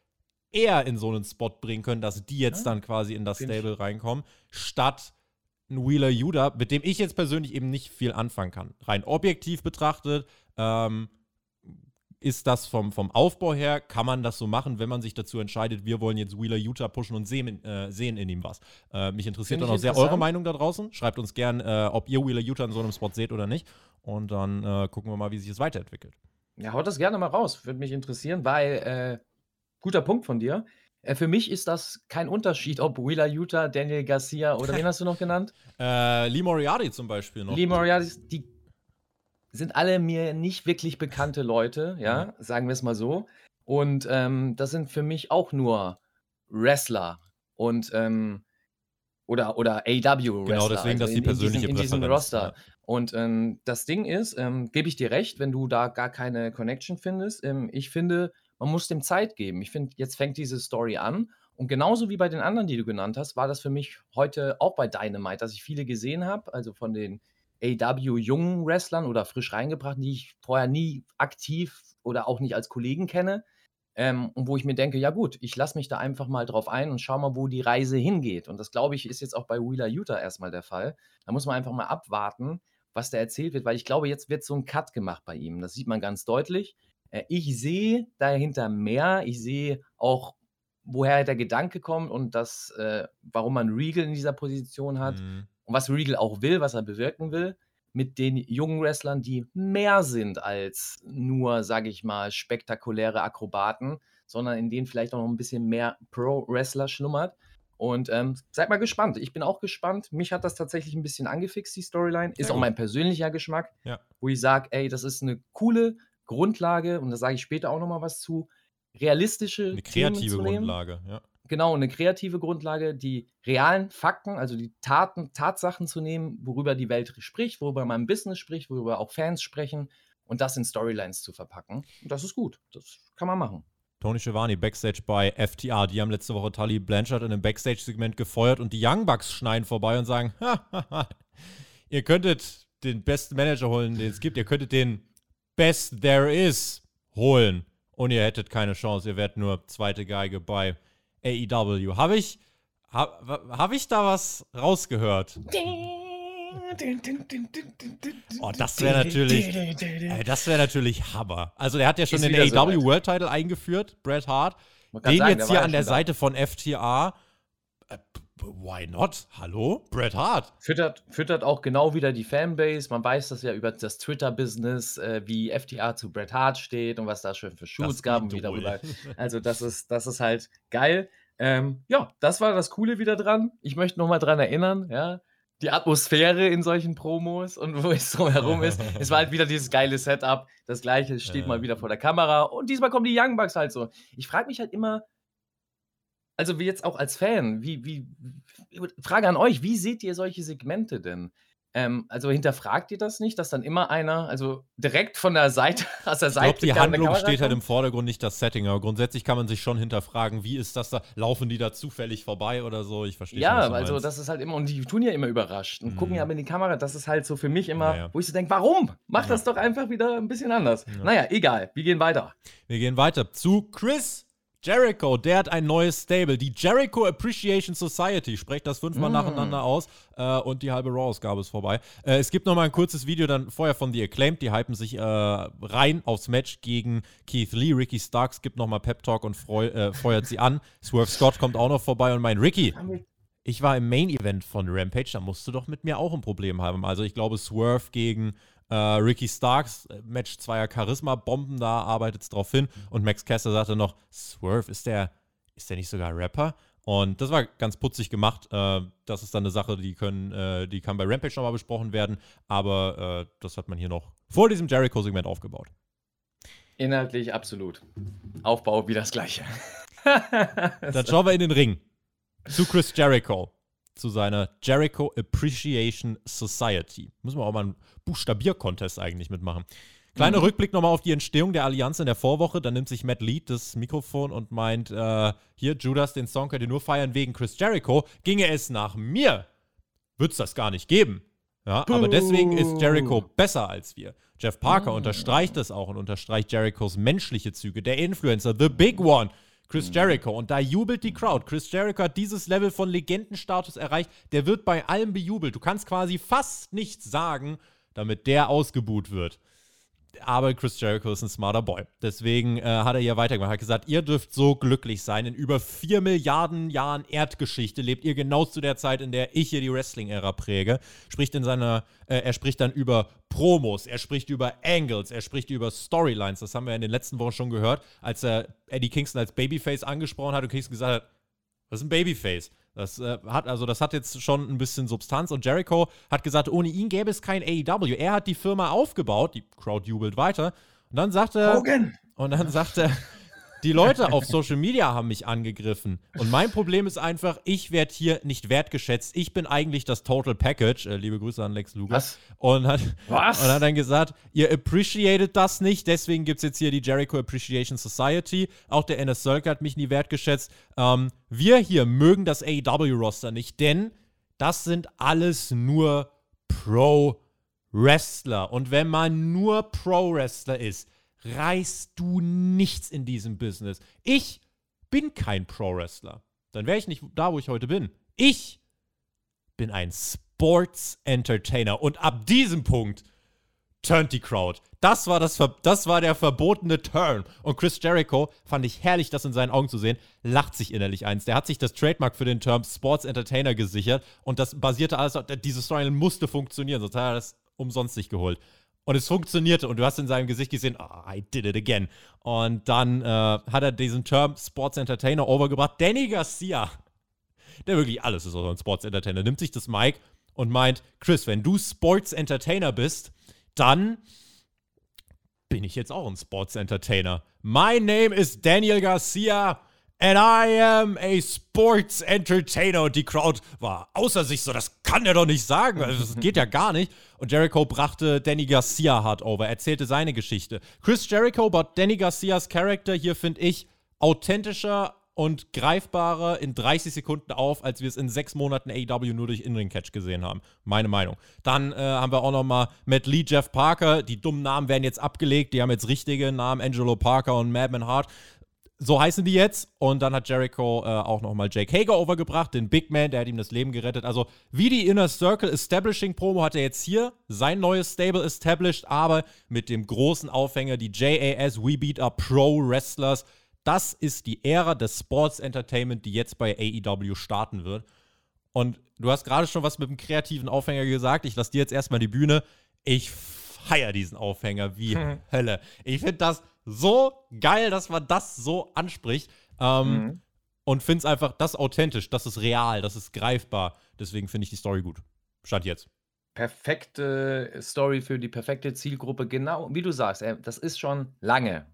eher in so einen Spot bringen können, dass die jetzt ja, dann quasi in das Stable ich. reinkommen, statt ein Wheeler Yuda, mit dem ich jetzt persönlich eben nicht viel anfangen kann. Rein objektiv betrachtet, ähm, ist das vom, vom Aufbau her, kann man das so machen, wenn man sich dazu entscheidet, wir wollen jetzt Wheeler Utah pushen und sehen, äh, sehen in ihm was. Äh, mich interessiert dann auch sehr eure Meinung da draußen. Schreibt uns gern, äh, ob ihr Wheeler Utah in so einem Spot seht oder nicht. Und dann äh, gucken wir mal, wie sich es weiterentwickelt. Ja, haut das gerne mal raus. Würde mich interessieren, weil, äh, guter Punkt von dir. Äh, für mich ist das kein Unterschied, ob Wheeler Utah, Daniel Garcia oder wen hast du noch genannt? Lee Moriarty zum Beispiel noch. Lee Moriarty, die sind alle mir nicht wirklich bekannte Leute, ja, mhm. sagen wir es mal so. Und ähm, das sind für mich auch nur Wrestler und ähm, oder, oder AW-Wrestler. Genau, deswegen, also dass die persönliche in, diesem, in diesem Roster. Ja. Und ähm, das Ding ist, ähm, gebe ich dir recht, wenn du da gar keine Connection findest. Ähm, ich finde, man muss dem Zeit geben. Ich finde, jetzt fängt diese Story an. Und genauso wie bei den anderen, die du genannt hast, war das für mich heute auch bei Dynamite, dass ich viele gesehen habe, also von den AW jungen Wrestlern oder frisch reingebracht, die ich vorher nie aktiv oder auch nicht als Kollegen kenne. Ähm, und wo ich mir denke, ja gut, ich lasse mich da einfach mal drauf ein und schau mal, wo die Reise hingeht. Und das glaube ich ist jetzt auch bei Wheeler Utah erstmal der Fall. Da muss man einfach mal abwarten, was da erzählt wird, weil ich glaube, jetzt wird so ein Cut gemacht bei ihm. Das sieht man ganz deutlich. Äh, ich sehe dahinter mehr. Ich sehe auch, woher der Gedanke kommt und das, äh, warum man Regal in dieser Position hat. Mhm und was Regal auch will, was er bewirken will, mit den jungen Wrestlern, die mehr sind als nur, sage ich mal, spektakuläre Akrobaten, sondern in denen vielleicht auch noch ein bisschen mehr Pro-Wrestler schlummert. Und ähm, seid mal gespannt. Ich bin auch gespannt. Mich hat das tatsächlich ein bisschen angefixt, die Storyline. Ist auch mein persönlicher Geschmack, ja. wo ich sage, ey, das ist eine coole Grundlage, und da sage ich später auch nochmal was zu, realistische eine kreative Grundlage, ja genau, eine kreative Grundlage, die realen Fakten, also die Taten, Tatsachen zu nehmen, worüber die Welt spricht, worüber man Business spricht, worüber auch Fans sprechen und das in Storylines zu verpacken. Und das ist gut. Das kann man machen. Tony Schiavone Backstage bei FTR. Die haben letzte Woche Tully Blanchard in einem Backstage-Segment gefeuert und die Young Bucks schneiden vorbei und sagen: Ihr könntet den besten Manager holen, den es gibt. Ihr könntet den Best There Is holen. Und ihr hättet keine Chance. Ihr wärt nur zweite Geige bei AEW. Habe ich Habe hab ich da was rausgehört? Oh, das wäre natürlich, äh, das wäre natürlich Hammer. Also der hat ja schon den AEW so World Title eingeführt, Bret Hart. Den sagen, jetzt hier an der da. Seite von FTA. Äh, why not? Hallo? Bret Hart. Füttert, füttert auch genau wieder die Fanbase. Man weiß das ja über das Twitter-Business, äh, wie FTA zu Bret Hart steht und was da schon für Shoots gab und wie darüber. Also, das ist, das ist halt geil. Ähm, ja, das war das Coole wieder dran. Ich möchte nochmal dran erinnern, ja, die Atmosphäre in solchen Promos und wo es drumherum ist. es war halt wieder dieses geile Setup. Das gleiche steht ja. mal wieder vor der Kamera und diesmal kommen die Young Bucks halt so. Ich frage mich halt immer, also wie jetzt auch als Fan, wie, wie, Frage an euch, wie seht ihr solche Segmente denn? Ähm, also hinterfragt ihr das nicht, dass dann immer einer, also direkt von der Seite, aus der Seite. Ich glaube, die Handlung steht halt im Vordergrund, nicht das Setting. Aber grundsätzlich kann man sich schon hinterfragen, wie ist das da? Laufen die da zufällig vorbei oder so? Ich verstehe Ja, schon, also das ist halt immer, und die tun ja immer überrascht und mhm. gucken ja aber in die Kamera. Das ist halt so für mich immer, naja. wo ich so denke, warum? Mach ja. das doch einfach wieder ein bisschen anders. Ja. Naja, egal. Wir gehen weiter. Wir gehen weiter zu Chris Jericho, der hat ein neues Stable, die Jericho Appreciation Society. Sprecht das fünfmal mm. nacheinander aus äh, und die halbe Raw-Ausgabe ist vorbei. Äh, es gibt noch mal ein kurzes Video dann vorher von The Acclaimed. Die hypen sich äh, rein aufs Match gegen Keith Lee. Ricky Starks gibt noch mal Pep Talk und äh, feuert sie an. Swerve Scott kommt auch noch vorbei und mein Ricky. Ich war im Main Event von Rampage, da musst du doch mit mir auch ein Problem haben. Also ich glaube Swerve gegen äh, Ricky Starks, äh, Match zweier Charisma-Bomben, da arbeitet es drauf hin. Und Max Caster sagte noch, Swerve, ist der, ist der nicht sogar Rapper? Und das war ganz putzig gemacht. Äh, das ist dann eine Sache, die können, äh, die kann bei Rampage nochmal besprochen werden. Aber das hat man hier noch vor diesem Jericho-Segment aufgebaut. Inhaltlich absolut. Aufbau wie das gleiche. dann schauen wir in den Ring. Zu Chris Jericho zu seiner Jericho Appreciation Society. Müssen wir auch mal einen Buchstabier-Contest eigentlich mitmachen. Kleiner mhm. Rückblick nochmal auf die Entstehung der Allianz in der Vorwoche. Da nimmt sich Matt Lead das Mikrofon und meint, äh, hier, Judas, den Song könnt ihr nur feiern wegen Chris Jericho. Ginge es nach mir, würde es das gar nicht geben. Ja, aber deswegen ist Jericho besser als wir. Jeff Parker mhm. unterstreicht das auch und unterstreicht Jerichos menschliche Züge. Der Influencer, The Big One, Chris. Jericho. Und da jubelt die Crowd. Chris Jericho hat dieses Level von Legendenstatus erreicht. Der wird bei allem bejubelt. Du kannst quasi fast nichts sagen, damit der ausgebuht wird aber Chris Jericho ist ein smarter Boy. Deswegen äh, hat er hier weitergemacht. Er hat gesagt, ihr dürft so glücklich sein. In über vier Milliarden Jahren Erdgeschichte lebt ihr genau zu der Zeit, in der ich hier die Wrestling-Ära präge. Spricht in seiner, äh, er spricht dann über Promos, er spricht über Angles, er spricht über Storylines. Das haben wir in den letzten Wochen schon gehört, als er Eddie Kingston als Babyface angesprochen hat und Kingston gesagt hat, was ist ein Babyface? Das äh, hat also das hat jetzt schon ein bisschen Substanz und Jericho hat gesagt, ohne ihn gäbe es kein AEW. Er hat die Firma aufgebaut, die Crowd jubelt weiter und dann sagt er Hogan. und dann sagt er die Leute auf Social Media haben mich angegriffen. Und mein Problem ist einfach, ich werde hier nicht wertgeschätzt. Ich bin eigentlich das Total Package. Äh, liebe Grüße an Lex Luger. Was? Und hat, Was? Und hat dann gesagt, ihr appreciated das nicht. Deswegen gibt es jetzt hier die Jericho Appreciation Society. Auch der NS Circle hat mich nie wertgeschätzt. Ähm, wir hier mögen das AEW-Roster nicht, denn das sind alles nur Pro-Wrestler. Und wenn man nur Pro-Wrestler ist, reißt du nichts in diesem Business. Ich bin kein Pro-Wrestler. Dann wäre ich nicht da, wo ich heute bin. Ich bin ein Sports Entertainer. Und ab diesem Punkt turnt die Crowd. Das war, das, das war der verbotene Turn. Und Chris Jericho, fand ich herrlich, das in seinen Augen zu sehen, lacht sich innerlich eins. Der hat sich das Trademark für den Term Sports Entertainer gesichert und das basierte alles, diese Storyline musste funktionieren, sonst hat er das umsonst nicht geholt. Und es funktionierte und du hast in seinem Gesicht gesehen, oh, I did it again. Und dann äh, hat er diesen Term Sports Entertainer overgebracht. Danny Garcia, der wirklich alles ist, also ein Sports Entertainer, nimmt sich das Mic und meint, Chris, wenn du Sports Entertainer bist, dann bin ich jetzt auch ein Sports Entertainer. My name is Daniel Garcia And I am a sports entertainer. Und die Crowd war außer sich so, das kann er doch nicht sagen. Also, das geht ja gar nicht. Und Jericho brachte Danny Garcia hart over, erzählte seine Geschichte. Chris Jericho baut Danny Garcias Charakter hier, finde ich, authentischer und greifbarer in 30 Sekunden auf, als wir es in sechs Monaten AEW nur durch In-Ring-Catch gesehen haben. Meine Meinung. Dann äh, haben wir auch noch mal Matt Lee, Jeff Parker. Die dummen Namen werden jetzt abgelegt. Die haben jetzt richtige Namen, Angelo Parker und Madman Hart so heißen die jetzt. Und dann hat Jericho äh, auch nochmal Jake Hager overgebracht, den Big Man, der hat ihm das Leben gerettet. Also, wie die Inner Circle Establishing Promo hat er jetzt hier sein neues Stable established, aber mit dem großen Aufhänger, die JAS We Beat Up Pro Wrestlers. Das ist die Ära des Sports Entertainment, die jetzt bei AEW starten wird. Und du hast gerade schon was mit dem kreativen Aufhänger gesagt. Ich lasse dir jetzt erstmal die Bühne. Ich feiere diesen Aufhänger wie hm. Hölle. Ich finde das so geil, dass man das so anspricht. Ähm, mhm. Und finde es einfach, das authentisch, das ist real, das ist greifbar. Deswegen finde ich die Story gut. Stand jetzt. Perfekte Story für die perfekte Zielgruppe. Genau, wie du sagst, das ist schon lange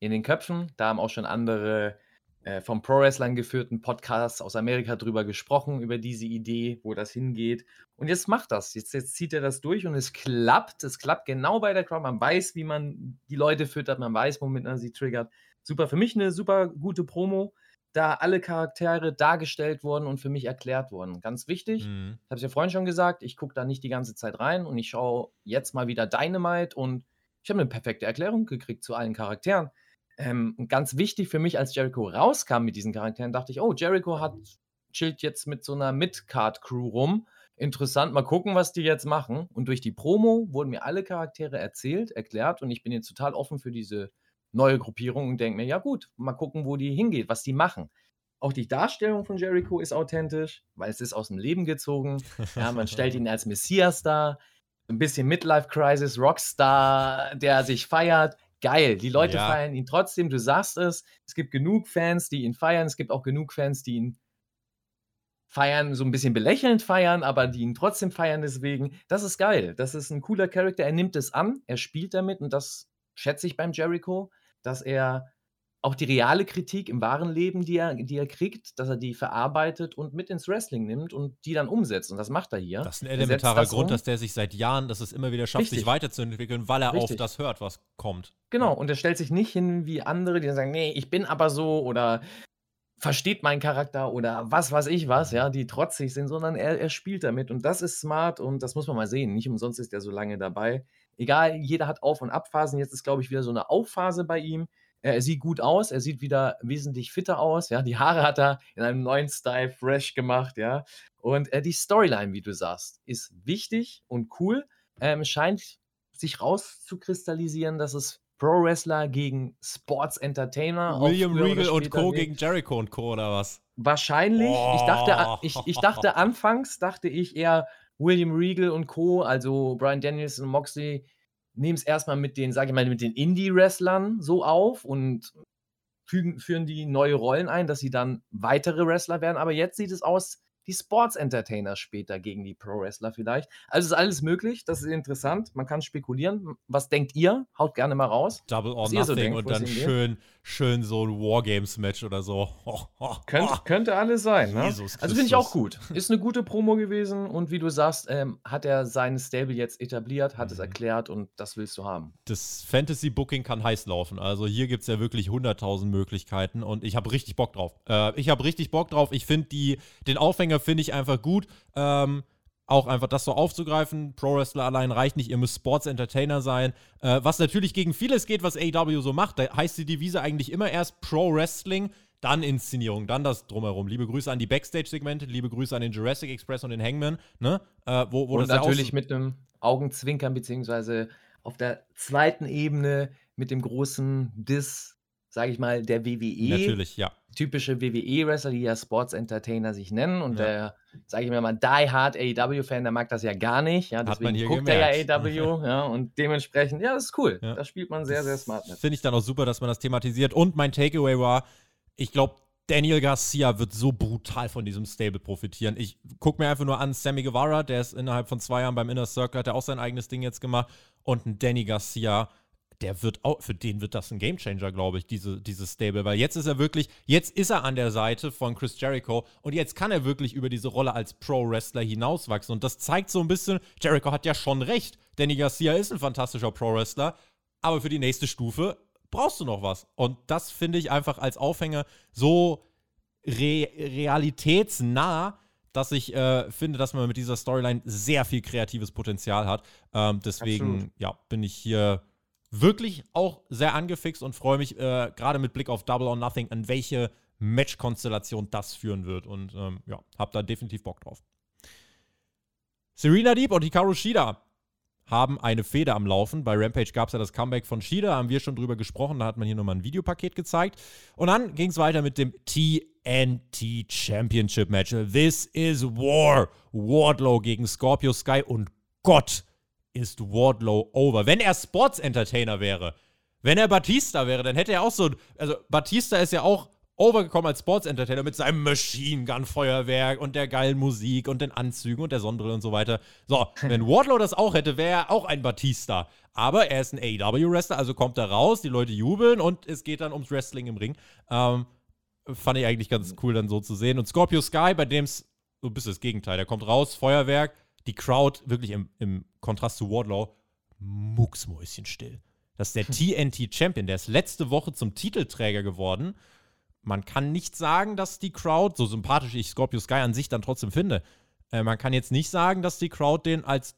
in den Köpfen. Da haben auch schon andere äh, vom Pro-Wrestlern geführten Podcasts aus Amerika drüber gesprochen, über diese Idee, wo das hingeht. Und jetzt macht das. Jetzt, jetzt zieht er das durch und es klappt. Es klappt genau bei der Crowd. Man weiß, wie man die Leute füttert, man weiß, womit man sie triggert. Super. Für mich eine super gute Promo, da alle Charaktere dargestellt wurden und für mich erklärt wurden. Ganz wichtig. Mhm. Ich habe es ja vorhin schon gesagt, ich gucke da nicht die ganze Zeit rein und ich schaue jetzt mal wieder Dynamite und ich habe eine perfekte Erklärung gekriegt zu allen Charakteren. Ähm, ganz wichtig für mich, als Jericho rauskam mit diesen Charakteren, dachte ich, oh, Jericho hat chillt jetzt mit so einer Mid-Card-Crew rum. Interessant, mal gucken, was die jetzt machen. Und durch die Promo wurden mir alle Charaktere erzählt, erklärt und ich bin jetzt total offen für diese neue Gruppierung und denke mir, ja gut, mal gucken, wo die hingeht, was die machen. Auch die Darstellung von Jericho ist authentisch, weil es ist aus dem Leben gezogen. Ja, man stellt ihn als Messias dar, ein bisschen Midlife-Crisis, Rockstar, der sich feiert geil. Die Leute ja. feiern ihn trotzdem. Du sagst es. Es gibt genug Fans, die ihn feiern. Es gibt auch genug Fans, die ihn feiern, so ein bisschen belächelnd feiern, aber die ihn trotzdem feiern deswegen. Das ist geil. Das ist ein cooler Charakter. Er nimmt es an, er spielt damit und das schätze ich beim Jericho, dass er auch die reale Kritik im wahren Leben, die er, die er kriegt, dass er die verarbeitet und mit ins Wrestling nimmt und die dann umsetzt. Und das macht er hier. Das ist ein elementarer das Grund, um. dass der sich seit Jahren, dass es immer wieder schafft, Richtig. sich weiterzuentwickeln, weil er Richtig. auf das hört, was kommt. Genau, und er stellt sich nicht hin wie andere, die dann sagen, nee, ich bin aber so oder versteht meinen Charakter oder was weiß ich was, ja, die trotzig sind, sondern er, er spielt damit und das ist smart und das muss man mal sehen. Nicht umsonst ist er so lange dabei. Egal, jeder hat Auf- und Abphasen. Jetzt ist, glaube ich, wieder so eine Aufphase bei ihm er sieht gut aus, er sieht wieder wesentlich fitter aus, ja. Die Haare hat er in einem neuen Style fresh gemacht, ja. Und äh, die Storyline, wie du sagst, ist wichtig und cool. Ähm, scheint sich rauszukristallisieren, dass es Pro Wrestler gegen Sports Entertainer. William Regal und Co. Geht. gegen Jericho und Co. oder was? Wahrscheinlich. Oh. Ich, dachte, ich, ich dachte anfangs, dachte ich eher William Regal und Co., also Brian Daniels und Moxley nehmen es erstmal mit den, sage ich mal, mit den Indie-Wrestlern so auf und fügen, führen die neue Rollen ein, dass sie dann weitere Wrestler werden. Aber jetzt sieht es aus, die Sports Entertainer später gegen die Pro Wrestler vielleicht. Also ist alles möglich, das ist interessant, man kann spekulieren. Was denkt ihr? Haut gerne mal raus. Double or nothing so denkt, und dann schön, schön so ein Wargames-Match oder so. Oh, oh, Könnt, oh. Könnte alles sein, ne? Also finde ich auch gut. Ist eine gute Promo gewesen und wie du sagst, ähm, hat er sein Stable jetzt etabliert, hat mhm. es erklärt und das willst du haben. Das Fantasy-Booking kann heiß laufen. Also hier gibt es ja wirklich 100.000 Möglichkeiten und ich habe richtig Bock drauf. Äh, ich habe richtig Bock drauf. Ich finde den Aufhänger finde ich einfach gut. Ähm, auch einfach das so aufzugreifen. Pro Wrestler allein reicht nicht, ihr müsst Sports Entertainer sein. Äh, was natürlich gegen vieles geht, was AW so macht. Da heißt die Devise eigentlich immer erst Pro Wrestling, dann Inszenierung, dann das drumherum. Liebe Grüße an die Backstage-Segmente, liebe Grüße an den Jurassic Express und den Hangman, ne? Äh, wo, wo und natürlich ja mit einem Augenzwinkern, beziehungsweise auf der zweiten Ebene mit dem großen Diss, sage ich mal, der WWE. Natürlich, ja typische WWE-Wrestler, die ja Sports Entertainer sich nennen. Und ja. der, sage ich mir mal, Die Hard AEW-Fan, der mag das ja gar nicht. Ja, deswegen guckt gemerkt. er ja AEW. ja, und dementsprechend, ja, das ist cool. Ja. Da spielt man sehr, sehr smart mit. Finde ich dann auch super, dass man das thematisiert. Und mein Takeaway war, ich glaube, Daniel Garcia wird so brutal von diesem Stable profitieren. Ich gucke mir einfach nur an, Sammy Guevara, der ist innerhalb von zwei Jahren beim Inner Circle, hat er auch sein eigenes Ding jetzt gemacht. Und ein Danny Garcia, der wird auch, für den wird das ein Gamechanger, glaube ich, diese, dieses Stable, weil jetzt ist er wirklich, jetzt ist er an der Seite von Chris Jericho und jetzt kann er wirklich über diese Rolle als Pro-Wrestler hinauswachsen und das zeigt so ein bisschen, Jericho hat ja schon recht, Danny Garcia ist ein fantastischer Pro-Wrestler, aber für die nächste Stufe brauchst du noch was und das finde ich einfach als Aufhänger so re realitätsnah, dass ich äh, finde, dass man mit dieser Storyline sehr viel kreatives Potenzial hat. Ähm, deswegen, Absolut. ja, bin ich hier wirklich auch sehr angefixt und freue mich äh, gerade mit Blick auf Double or Nothing, an welche Match-Konstellation das führen wird. Und ähm, ja, hab da definitiv Bock drauf. Serena Deep und Hikaru Shida haben eine Feder am Laufen. Bei Rampage gab es ja das Comeback von Shida, haben wir schon drüber gesprochen. Da hat man hier nochmal ein Videopaket gezeigt. Und dann ging es weiter mit dem TNT Championship Match. This is War. Wardlow gegen Scorpio Sky und Gott ist Wardlow over. Wenn er Sports Entertainer wäre, wenn er Batista wäre, dann hätte er auch so. Also, Batista ist ja auch overgekommen als Sports Entertainer mit seinem Machine Gun Feuerwerk und der geilen Musik und den Anzügen und der Sonnenbrille und so weiter. So, wenn Wardlow das auch hätte, wäre er auch ein Batista. Aber er ist ein AEW-Wrestler, also kommt er raus, die Leute jubeln und es geht dann ums Wrestling im Ring. Ähm, fand ich eigentlich ganz cool dann so zu sehen. Und Scorpio Sky, bei dem es so ein bisschen das Gegenteil. Der kommt raus, Feuerwerk, die Crowd wirklich im, im Kontrast zu Wardlow mucksmäuschenstill. Das ist der TNT Champion, der ist letzte Woche zum Titelträger geworden man kann nicht sagen, dass die Crowd, so sympathisch ich Scorpio Sky an sich dann trotzdem finde, äh, man kann jetzt nicht sagen, dass die Crowd den als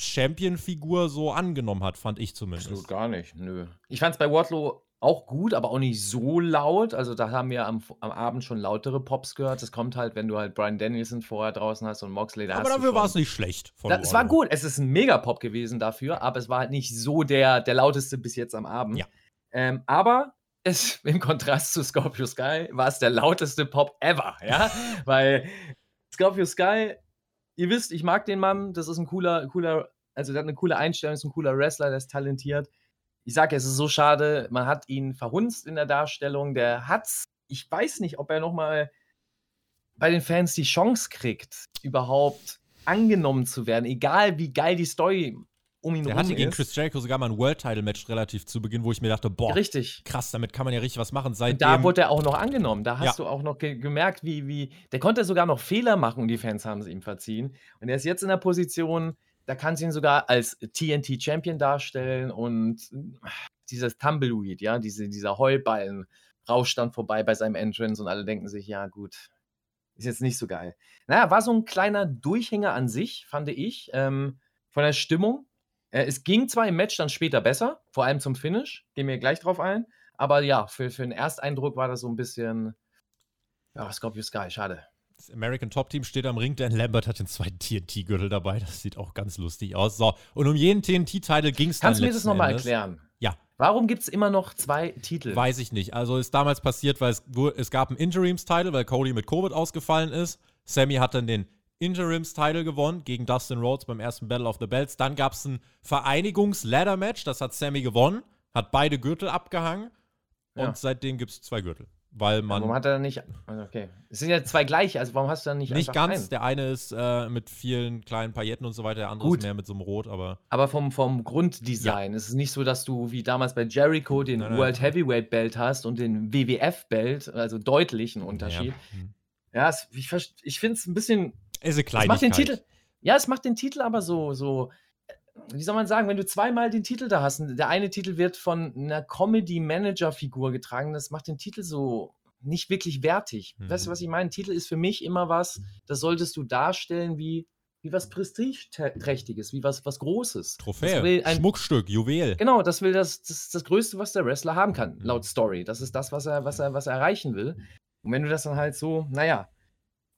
Champion-Figur so angenommen hat, fand ich zumindest. Absolut gar nicht, nö. Ich fand es bei Wardlow auch gut, aber auch nicht so laut. Also da haben wir am, am Abend schon lautere Pops gehört. Das kommt halt, wenn du halt Brian Danielson vorher draußen hast und Moxley. Da aber dafür war es nicht schlecht. es war gut. Es ist ein Megapop gewesen dafür, aber es war halt nicht so der, der lauteste bis jetzt am Abend. Ja. Ähm, aber es, im Kontrast zu Scorpio Sky, war es der lauteste Pop ever, ja, weil Scorpio Sky, ihr wisst, ich mag den Mann, das ist ein cooler, cooler, also der hat eine coole Einstellung, ist ein cooler Wrestler, der ist talentiert. Ich sage, es ist so schade, man hat ihn verhunzt in der Darstellung, der hat's, ich weiß nicht, ob er nochmal bei den Fans die Chance kriegt, überhaupt angenommen zu werden, egal wie geil die Story um ihn der rum hatte gegen Chris Jericho sogar mal ein World-Title-Match relativ zu Beginn, wo ich mir dachte, boah, richtig. krass, damit kann man ja richtig was machen. Seitdem, da wurde er auch noch angenommen. Da hast ja. du auch noch ge gemerkt, wie, wie, der konnte sogar noch Fehler machen und die Fans haben es ihm verziehen. Und er ist jetzt in der Position, da kann sie ihn sogar als TNT-Champion darstellen und dieses Tumbleweed, ja, diese, dieser Heulballen rauscht dann vorbei bei seinem Entrance und alle denken sich, ja, gut, ist jetzt nicht so geil. Naja, war so ein kleiner Durchhänger an sich, fand ich, ähm, von der Stimmung. Äh, es ging zwar im Match dann später besser, vor allem zum Finish, gehen wir gleich drauf ein, aber ja, für, für den Ersteindruck war das so ein bisschen, ja, Scorpio Sky, schade. Das American Top Team steht am Ring, Dan Lambert hat den zweiten TNT-Gürtel dabei, das sieht auch ganz lustig aus. So, und um jeden TNT-Titel ging es dann Kannst du mir das nochmal erklären? Ja. Warum gibt es immer noch zwei Titel? Weiß ich nicht. Also ist damals passiert, weil es, es gab einen Interims-Titel, weil Cody mit Covid ausgefallen ist. Sammy hat dann den Interims-Title gewonnen gegen Dustin Rhodes beim ersten Battle of the Belts. Dann gab es ein Vereinigungs-Ladder-Match, das hat Sammy gewonnen, hat beide Gürtel abgehangen und ja. seitdem gibt es zwei Gürtel. Weil man. Ja, warum hat er nicht. Also okay. Es sind ja zwei gleiche, also warum hast du dann nicht. Nicht ganz. Einen? Der eine ist äh, mit vielen kleinen Pailletten und so weiter, der andere Gut. ist mehr mit so einem Rot, aber. Aber vom, vom Grunddesign. Ja. Es ist nicht so, dass du wie damals bei Jericho den nein, World nein. Heavyweight Belt hast und den WWF Belt, also deutlich ein Unterschied. Ja, hm. ja es, ich, ich finde es ein bisschen ist eine Kleinigkeit. macht den Titel, ja, es macht den Titel aber so, so, wie soll man sagen, wenn du zweimal den Titel da hast, der eine Titel wird von einer Comedy-Manager-Figur getragen, das macht den Titel so nicht wirklich wertig. Mhm. Weißt du, was ich meine? Titel ist für mich immer was, das solltest du darstellen wie, wie was Prestigeträchtiges, wie was, was Großes. Trophäe, ein, Schmuckstück, Juwel. Genau, das will das, das, das Größte, was der Wrestler haben kann, laut mhm. Story. Das ist das, was er, was er, was er erreichen will. Und wenn du das dann halt so, naja,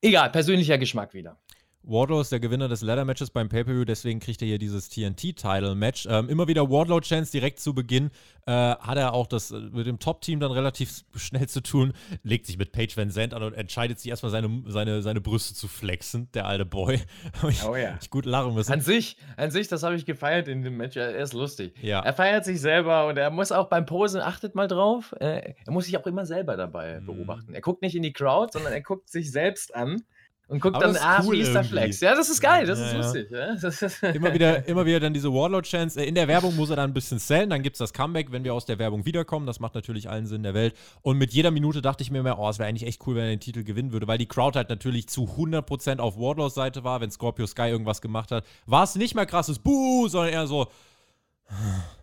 Egal, persönlicher Geschmack wieder. Wardlow ist der Gewinner des Ladder-Matches beim Pay-Per-View, deswegen kriegt er hier dieses TNT-Title-Match. Ähm, immer wieder Wardlow-Chance direkt zu Beginn. Äh, hat er auch das äh, mit dem Top-Team dann relativ schnell zu tun. Legt sich mit Page Van Zandt an und entscheidet sich erstmal seine, seine, seine Brüste zu flexen, der alte Boy. ich, oh ja. Ich gut lachen müssen. An sich, an sich, das habe ich gefeiert in dem Match. Er ist lustig. Ja. Er feiert sich selber und er muss auch beim Posen, achtet mal drauf, äh, er muss sich auch immer selber dabei mhm. beobachten. Er guckt nicht in die Crowd, sondern er guckt sich selbst an und guckt dann, ah, cool wie ist der Flex? Ja, das ist geil, das ja, ist lustig. Ja. Das ist immer, wieder, immer wieder dann diese Warlord-Chance. In der Werbung muss er dann ein bisschen sellen, dann gibt es das Comeback, wenn wir aus der Werbung wiederkommen. Das macht natürlich allen Sinn der Welt. Und mit jeder Minute dachte ich mir mehr, oh, es wäre eigentlich echt cool, wenn er den Titel gewinnen würde, weil die Crowd halt natürlich zu 100% auf Wardlaws Seite war, wenn Scorpio Sky irgendwas gemacht hat. War es nicht mehr krasses Buh, sondern eher so.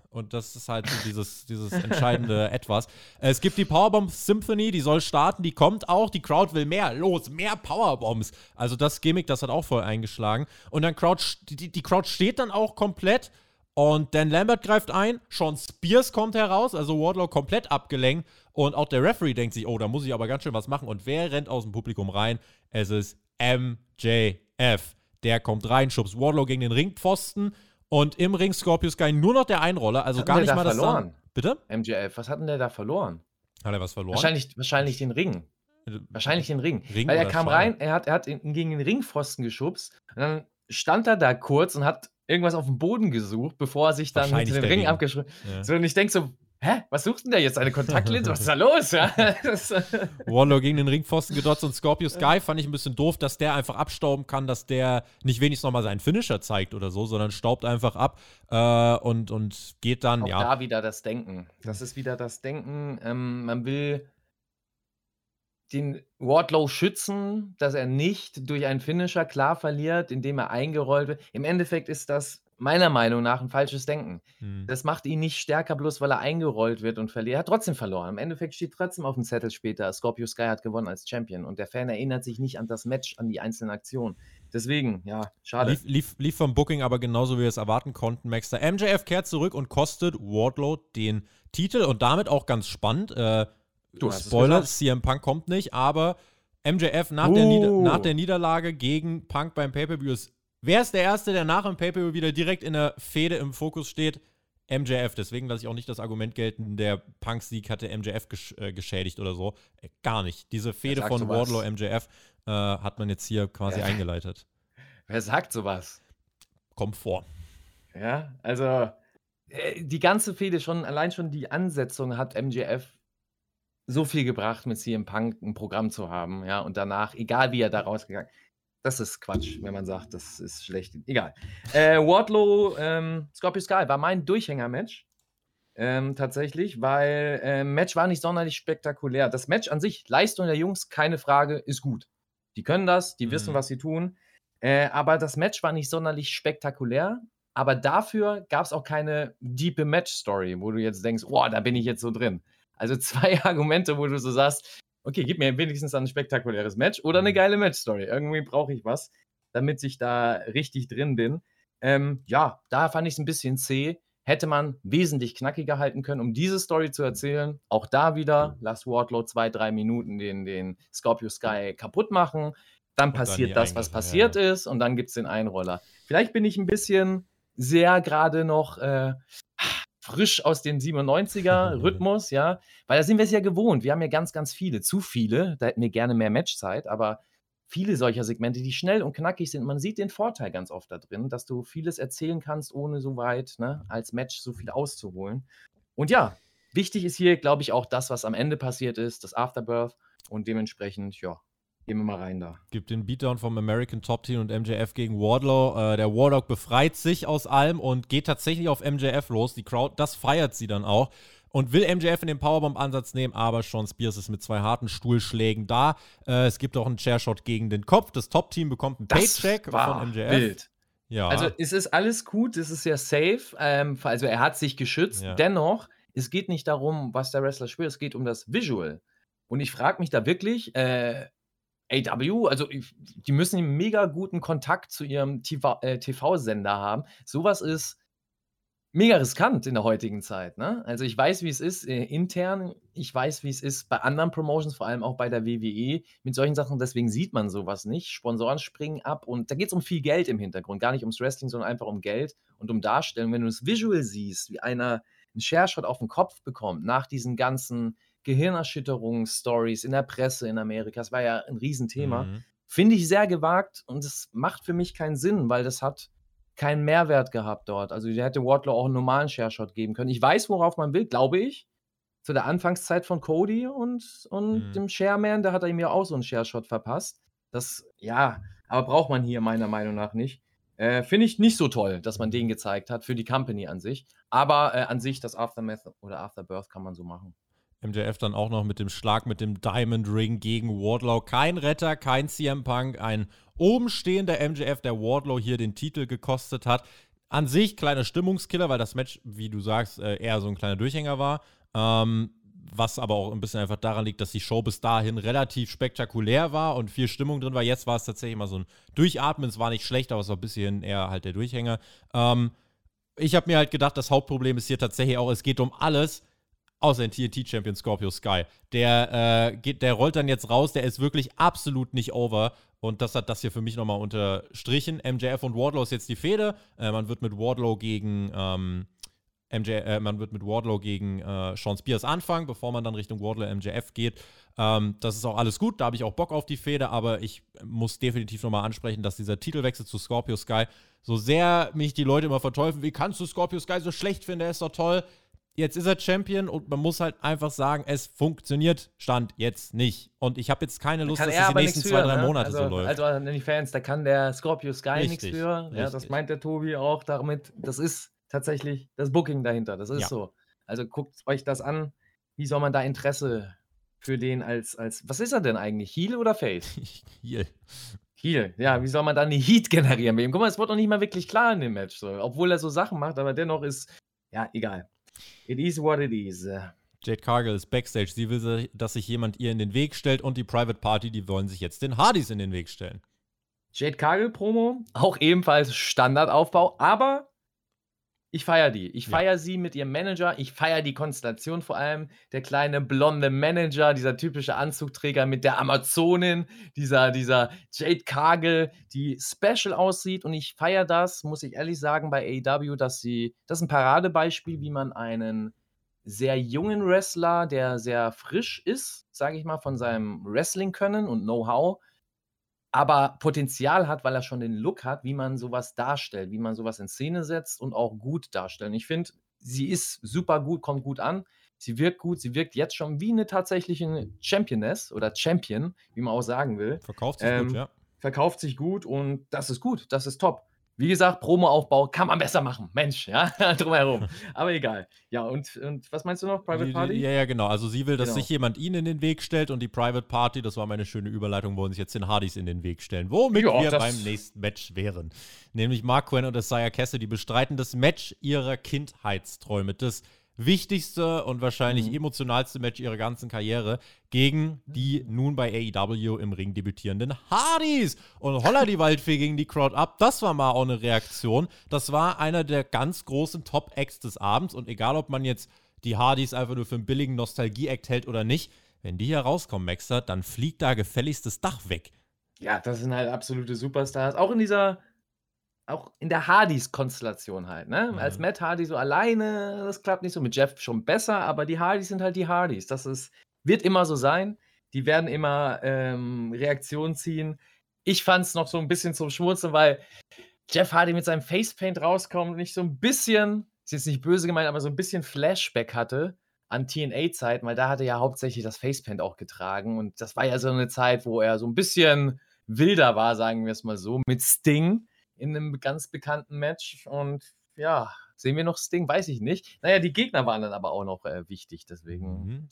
Und das ist halt so dieses, dieses entscheidende Etwas. Es gibt die Powerbomb Symphony, die soll starten, die kommt auch. Die Crowd will mehr. Los, mehr Powerbombs. Also das Gimmick, das hat auch voll eingeschlagen. Und dann Crowd, die, die Crowd steht dann auch komplett. Und Dan Lambert greift ein, Sean Spears kommt heraus, also Wardlow komplett abgelenkt. Und auch der Referee denkt sich, oh, da muss ich aber ganz schön was machen. Und wer rennt aus dem Publikum rein? Es ist MJF. Der kommt rein, schubst Wardlow gegen den Ringpfosten. Und im Ring Scorpio Sky nur noch der Einroller, also gar nicht mal das verloren? Dann, Bitte? MJF, was hat denn der da verloren? Hat er was verloren? Wahrscheinlich, wahrscheinlich den Ring. Wahrscheinlich den Ring. Ring Weil er kam Schale? rein, er hat, er hat ihn gegen den Ringpfosten geschubst. Und dann stand er da kurz und hat irgendwas auf dem Boden gesucht, bevor er sich dann den der Ring abgeschrieben Ja. So, und ich denke so, hä, was sucht denn der jetzt? Eine Kontaktlinse? Was ist da los? Ja, das, Wardlow gegen den Ringpfosten gedotzt und Scorpio Sky fand ich ein bisschen doof, dass der einfach abstauben kann, dass der nicht wenigstens nochmal seinen Finisher zeigt oder so, sondern staubt einfach ab äh, und, und geht dann, auch ja. da wieder das Denken. Das ist wieder das Denken. Ähm, man will den Wardlow schützen, dass er nicht durch einen Finisher klar verliert, indem er eingerollt wird. Im Endeffekt ist das meiner Meinung nach ein falsches Denken. Hm. Das macht ihn nicht stärker, bloß weil er eingerollt wird und verliert. Er hat trotzdem verloren. Im Endeffekt steht trotzdem auf dem Zettel später, Scorpio Sky hat gewonnen als Champion. Und der Fan erinnert sich nicht an das Match, an die einzelnen Aktionen. Deswegen, ja, schade. Lief, lief, lief vom Booking aber genauso, wie wir es erwarten konnten, Maxter. MJF kehrt zurück und kostet Wardlow den Titel und damit auch ganz spannend. Äh, Du Spoiler. CM Punk kommt nicht, aber MJF nach, der, Nieder Uh. nach der Niederlage gegen Punk beim Pay-Per-View ist. Wer ist der Erste, der nach dem Pay-Per-View wieder direkt in der Fehde im Fokus steht? MJF. Deswegen lasse ich auch nicht das Argument gelten, der Punk-Sieg hatte MJF gesch äh, geschädigt oder so. Äh, gar nicht. Diese Fehde von? Wardlow MJF äh, hat man jetzt hier quasi Ja. eingeleitet. Wer sagt sowas? Kommt vor. Ja, also äh, die ganze Fehde schon, allein schon die Ansetzung hat MJF so viel gebracht, mit CM Punk ein Programm zu haben, ja, und danach, egal wie er da rausgegangen das ist Quatsch, wenn man sagt, das ist schlecht. Egal. Äh, Wardlow, ähm, Scorpio Sky war mein Durchhänger-Match. Ähm, tatsächlich, weil äh, Match war nicht sonderlich spektakulär. Das Match an sich, Leistung der Jungs, keine Frage, ist gut. Die können das, die wissen, Mhm. was sie tun. Äh, aber das Match war nicht sonderlich spektakulär. Aber dafür gab es auch keine diepe Match-Story, wo du jetzt denkst, oh, da bin ich jetzt so drin. Also zwei Argumente, wo du so sagst, okay, gib mir wenigstens ein spektakuläres Match oder eine Mhm. geile Match-Story. Irgendwie brauche ich was, damit ich da richtig drin bin. Ähm, ja, da fand ich es ein bisschen zäh. Hätte man wesentlich knackiger halten können, um diese Story zu erzählen. Auch da wieder, lass Wardlow zwei, drei Minuten den, den Scorpio Sky kaputt machen. Dann Und dann passiert die das, was passiert ja, ist, und dann gibt es den Einroller. Vielleicht bin ich ein bisschen sehr gerade noch äh, frisch aus dem 97er-Rhythmus, ja, weil da sind wir es ja gewohnt. Wir haben ja ganz, ganz viele, zu viele. Da hätten wir gerne mehr Matchzeit, aber viele solcher Segmente, die schnell und knackig sind. Man sieht den Vorteil ganz oft da drin, dass du vieles erzählen kannst, ohne so weit ne, als Match so viel auszuholen. Und ja, wichtig ist hier, glaube ich, auch das, was am Ende passiert ist, das Afterbirth. Und dementsprechend, ja, gehen wir mal rein da. Gibt den Beatdown vom American Top Team und MJF gegen Wardlow. Äh, der Warlock befreit sich aus allem und geht tatsächlich auf MJF los. Die Crowd, das feiert sie dann auch. Und will MJF in den Powerbomb-Ansatz nehmen, aber Sean Spears ist mit zwei harten Stuhlschlägen da. Äh, es gibt auch einen Chairshot gegen den Kopf. Das Top-Team bekommt einen Paycheck von MJF. wild. Ja. Also es ist alles gut, es ist ja safe. Ähm, also er hat sich geschützt. Ja. Dennoch, es geht nicht darum, was der Wrestler spielt, es geht um das Visual. Und ich frage mich da wirklich, äh, AW, also die müssen einen mega guten Kontakt zu ihrem TV äh, TV-Sender haben. Sowas ist mega riskant in der heutigen Zeit. Ne? Also ich weiß, wie es ist äh, intern, ich weiß, wie es ist bei anderen Promotions, vor allem auch bei der WWE, mit solchen Sachen, deswegen sieht man sowas nicht. Sponsoren springen ab und da geht es um viel Geld im Hintergrund, gar nicht ums Wrestling, sondern einfach um Geld und um Darstellung. Wenn du das Visual siehst, wie einer einen Share-Shot auf den Kopf bekommt, nach diesen ganzen Gehirnerschütterungsstories in der Presse in Amerika, das war ja ein Riesenthema, Mhm. finde ich sehr gewagt und es macht für mich keinen Sinn, weil das hat keinen Mehrwert gehabt dort. Also der hätte Wardlow auch einen normalen Share-Shot geben können. Ich weiß, worauf man will, glaube ich. Zu der Anfangszeit von Cody und, und Mhm. dem Shareman, da hat er ihm ja auch so einen Share-Shot verpasst. Das, ja, aber braucht man hier meiner Meinung nach nicht. Äh, Finde ich nicht so toll, dass man den gezeigt hat für die Company an sich. Aber äh, an sich das Aftermath oder Afterbirth kann man so machen. MJF dann auch noch mit dem Schlag mit dem Diamond Ring gegen Wardlow. Kein Retter, kein CM Punk, ein oben stehender MJF, der Wardlow hier den Titel gekostet hat. An sich kleiner Stimmungskiller, weil das Match, wie du sagst, äh, eher so ein kleiner Durchhänger war. Ähm, was aber auch ein bisschen einfach daran liegt, dass die Show bis dahin relativ spektakulär war und viel Stimmung drin war. Jetzt war es tatsächlich mal so ein Durchatmen. Es war nicht schlecht, aber es war ein bisschen eher halt der Durchhänger. Ähm, ich habe mir halt gedacht, das Hauptproblem ist hier tatsächlich auch, es geht um alles, außer den TNT-Champion Scorpio Sky. Der, äh, geht, der rollt dann jetzt raus, der ist wirklich absolut nicht over. Und das hat das hier für mich nochmal unterstrichen. MJF und Wardlow ist jetzt die Fehde. Äh, man wird mit Wardlow gegen ähm, MJ, äh, man wird mit Wardlow gegen äh, Sean Spears anfangen, bevor man dann Richtung Wardlow MJF geht. Ähm, das ist auch alles gut, da habe ich auch Bock auf die Fehde, aber ich muss definitiv nochmal ansprechen, dass dieser Titelwechsel zu Scorpio Sky, so sehr mich die Leute immer verteufeln, wie kannst du Scorpio Sky so schlecht finden, der ist doch toll. Jetzt ist er Champion und man muss halt einfach sagen, es funktioniert Stand jetzt nicht. Und ich habe jetzt keine Lust, dass es die nächsten zwei, drei ne? Monate also, so läuft. Also an die Fans, da kann der Scorpio Sky nichts Richtig, für. Ja, das meint der Tobi auch damit. Das ist tatsächlich das Booking dahinter. Das ist Ja. so. Also guckt euch das an. Wie soll man da Interesse für den als, als was ist er denn eigentlich? Heal oder Face? Hier. Heal. Ja, wie soll man da eine Heat generieren mit ihm? Guck mal, es wird noch nicht mal wirklich klar in dem Match. So. Obwohl er so Sachen macht, aber dennoch ist, ja, egal. It is what it is. Jade Cargill ist Backstage. Sie will, dass sich jemand ihr in den Weg stellt und die Private Party, die wollen sich jetzt den Hardys in den Weg stellen. Jade Cargill Promo, auch ebenfalls Standardaufbau, aber ich feiere die. Ich Ja. feiere sie mit ihrem Manager. Ich feiere die Konstellation vor allem. Der kleine blonde Manager, dieser typische Anzugträger mit der Amazonin, dieser, dieser Jade Cargill, die special aussieht. Und ich feiere das, muss ich ehrlich sagen, bei AEW, dass sie, das ist ein Paradebeispiel, wie man einen sehr jungen Wrestler, der sehr frisch ist, sage ich mal, von seinem Wrestling-Können und Know-how, aber Potenzial hat, weil er schon den Look hat, wie man sowas darstellt, wie man sowas in Szene setzt und auch gut darstellt. Und ich finde, sie ist super gut, kommt gut an. Sie wirkt gut, sie wirkt jetzt schon wie eine tatsächliche Championess oder Champion, wie man auch sagen will. Verkauft sich Ähm, gut, ja. Verkauft sich gut und das ist gut, das ist top. Wie gesagt, Promo-Aufbau kann man besser machen. Mensch, ja, drumherum. Aber egal. Ja, und, und was meinst du noch, Private Party? Ja, ja, genau. Also sie will, dass Genau. sich jemand ihnen in den Weg stellt und die Private Party, das war meine schöne Überleitung, wollen sich jetzt den Hardys in den Weg stellen. Womit Ja, wir beim nächsten Match wären. Nämlich Mark Quinn und Isaiah Cassidy bestreiten das Match ihrer Kindheitsträume. Das wichtigste und wahrscheinlich Mhm. emotionalste Match ihrer ganzen Karriere gegen die nun bei AEW im Ring debütierenden Hardys. Und holla die Waldfee gegen die Crowd ab. Das war mal auch eine Reaktion. Das war einer der ganz großen Top-Acts des Abends. Und egal, ob man jetzt die Hardys einfach nur für einen billigen Nostalgie-Act hält oder nicht, wenn die hier rauskommen, Maxer, dann fliegt da gefälligst das Dach weg. Ja, das sind halt absolute Superstars. Auch in dieser, auch in der Hardys-Konstellation halt, ne? Mhm. Als Matt Hardy so alleine, das klappt nicht so. Mit Jeff schon besser, aber die Hardys sind halt die Hardys. Das ist, wird immer so sein. Die werden immer ähm, Reaktionen ziehen. Ich fand es noch so ein bisschen zum Schmurzeln, weil Jeff Hardy mit seinem Facepaint rauskommt und ich so ein bisschen, ist jetzt nicht böse gemeint, aber so ein bisschen Flashback hatte an TNA-Zeiten, weil da hat er ja hauptsächlich das Facepaint auch getragen und das war ja so eine Zeit, wo er so ein bisschen wilder war, sagen wir es mal so, mit Sting in einem ganz bekannten Match und ja, sehen wir noch Sting, weiß ich nicht. Naja, die Gegner waren dann aber auch noch äh, wichtig, deswegen. Mhm.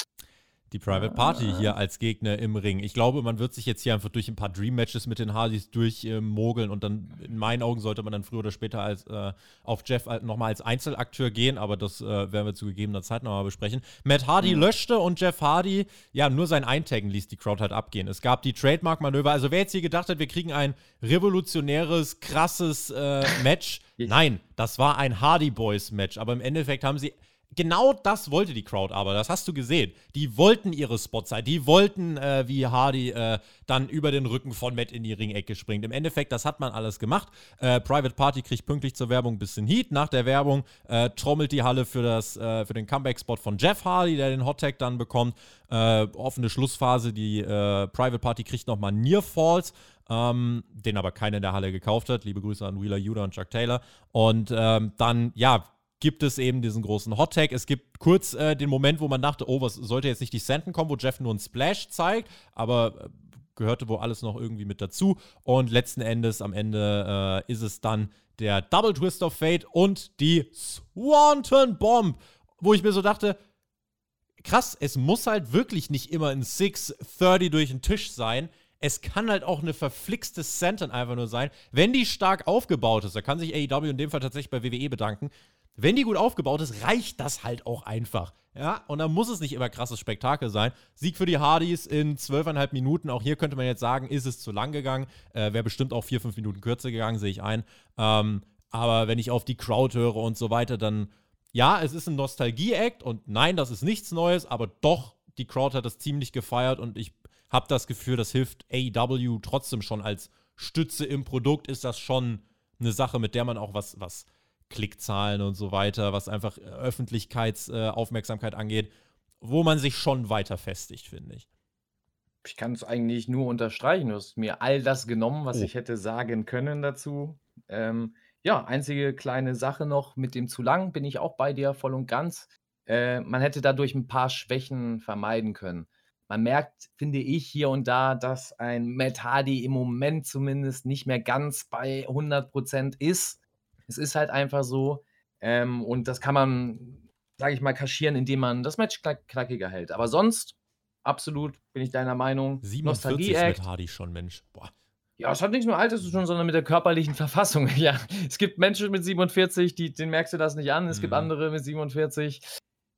Die Private Party Ah. hier als Gegner im Ring. Ich glaube, man wird sich jetzt hier einfach durch ein paar Dream-Matches mit den Hardys durchmogeln und dann, in meinen Augen, sollte man dann früher oder später als, äh, auf Jeff nochmal als Einzelakteur gehen, aber das äh, werden wir zu gegebener Zeit nochmal besprechen. Matt Hardy Mhm. löschte und Jeff Hardy, ja, nur sein Eintaggen ließ die Crowd halt abgehen. Es gab die Trademark-Manöver. Also, wer jetzt hier gedacht hat, wir kriegen ein revolutionäres, krasses äh, Match, nein, das war ein Hardy Boys-Match, aber im Endeffekt haben sie Genau das wollte die Crowd aber, das hast du gesehen. Die wollten ihre Spots sein, die wollten, äh, wie Hardy äh, dann über den Rücken von Matt in die Ringecke springt. Im Endeffekt, das hat man alles gemacht. Äh, Private Party kriegt pünktlich zur Werbung ein bisschen Heat. Nach der Werbung äh, trommelt die Halle für, das, äh, für den Comeback-Spot von Jeff Hardy, der den Hot-Tag dann bekommt. Äh, offene Schlussphase, die Private Party kriegt nochmal Near Falls. Ähm, den aber keiner in der Halle gekauft hat. Liebe Grüße an Wheeler Yuda und Chuck Taylor. Und ähm, dann, ja, gibt es eben diesen großen Hot Tag. Es gibt kurz äh, den Moment, wo man dachte, oh, was sollte jetzt nicht die Senten kommen, wo Jeff nur einen Splash zeigt, aber äh, gehörte wohl alles noch irgendwie mit dazu. Und letzten Endes, am Ende äh, ist es dann der Double Twist of Fate und die Swanton Bomb, wo ich mir so dachte, krass, es muss halt wirklich nicht immer ein 630 durch den Tisch sein. Es kann halt auch eine verflixte Senton einfach nur sein. Wenn die stark aufgebaut ist, da kann sich AEW in dem Fall tatsächlich bei WWE bedanken. Wenn die gut aufgebaut ist, reicht das halt auch einfach. Ja, und dann muss es nicht immer krasses Spektakel sein. Sieg für die Hardys in zwölfeinhalb Minuten. Auch hier könnte man jetzt sagen, ist es zu lang gegangen. Äh, Wäre bestimmt auch vier, fünf Minuten kürzer gegangen, sehe ich ein. Ähm, Aber wenn ich auf die Crowd höre und so weiter, dann ja, es ist ein Nostalgie-Act und nein, das ist nichts Neues, aber doch, die Crowd hat das ziemlich gefeiert und ich habe das Gefühl, das hilft AEW trotzdem schon als Stütze im Produkt, ist das schon eine Sache, mit der man auch was, was Klickzahlen und so weiter, was einfach Öffentlichkeitsaufmerksamkeit äh, angeht, wo man sich schon weiter festigt, finde ich. Ich kann es eigentlich nur unterstreichen. Du hast mir all das genommen, was oh. ich hätte sagen können dazu. Ähm, ja, einzige kleine Sache noch mit dem zu lang bin ich auch bei dir voll und ganz. Äh, man hätte dadurch ein paar Schwächen vermeiden können. Man merkt, finde ich, hier und da, dass ein Matt Hardy im Moment zumindest nicht mehr ganz bei 100% ist. Es ist halt einfach so. Ähm, und das kann man, sage ich mal, kaschieren, indem man das Match knack knackiger hält. Aber sonst, absolut, bin ich deiner Meinung. 47 mit Hardy schon, Mensch. Boah. Ja, es hat nichts mit Alter zu tun, sondern mit der körperlichen Verfassung. Ja, es gibt Menschen mit 47, die, denen merkst du das nicht an. Es mhm. gibt andere mit 47,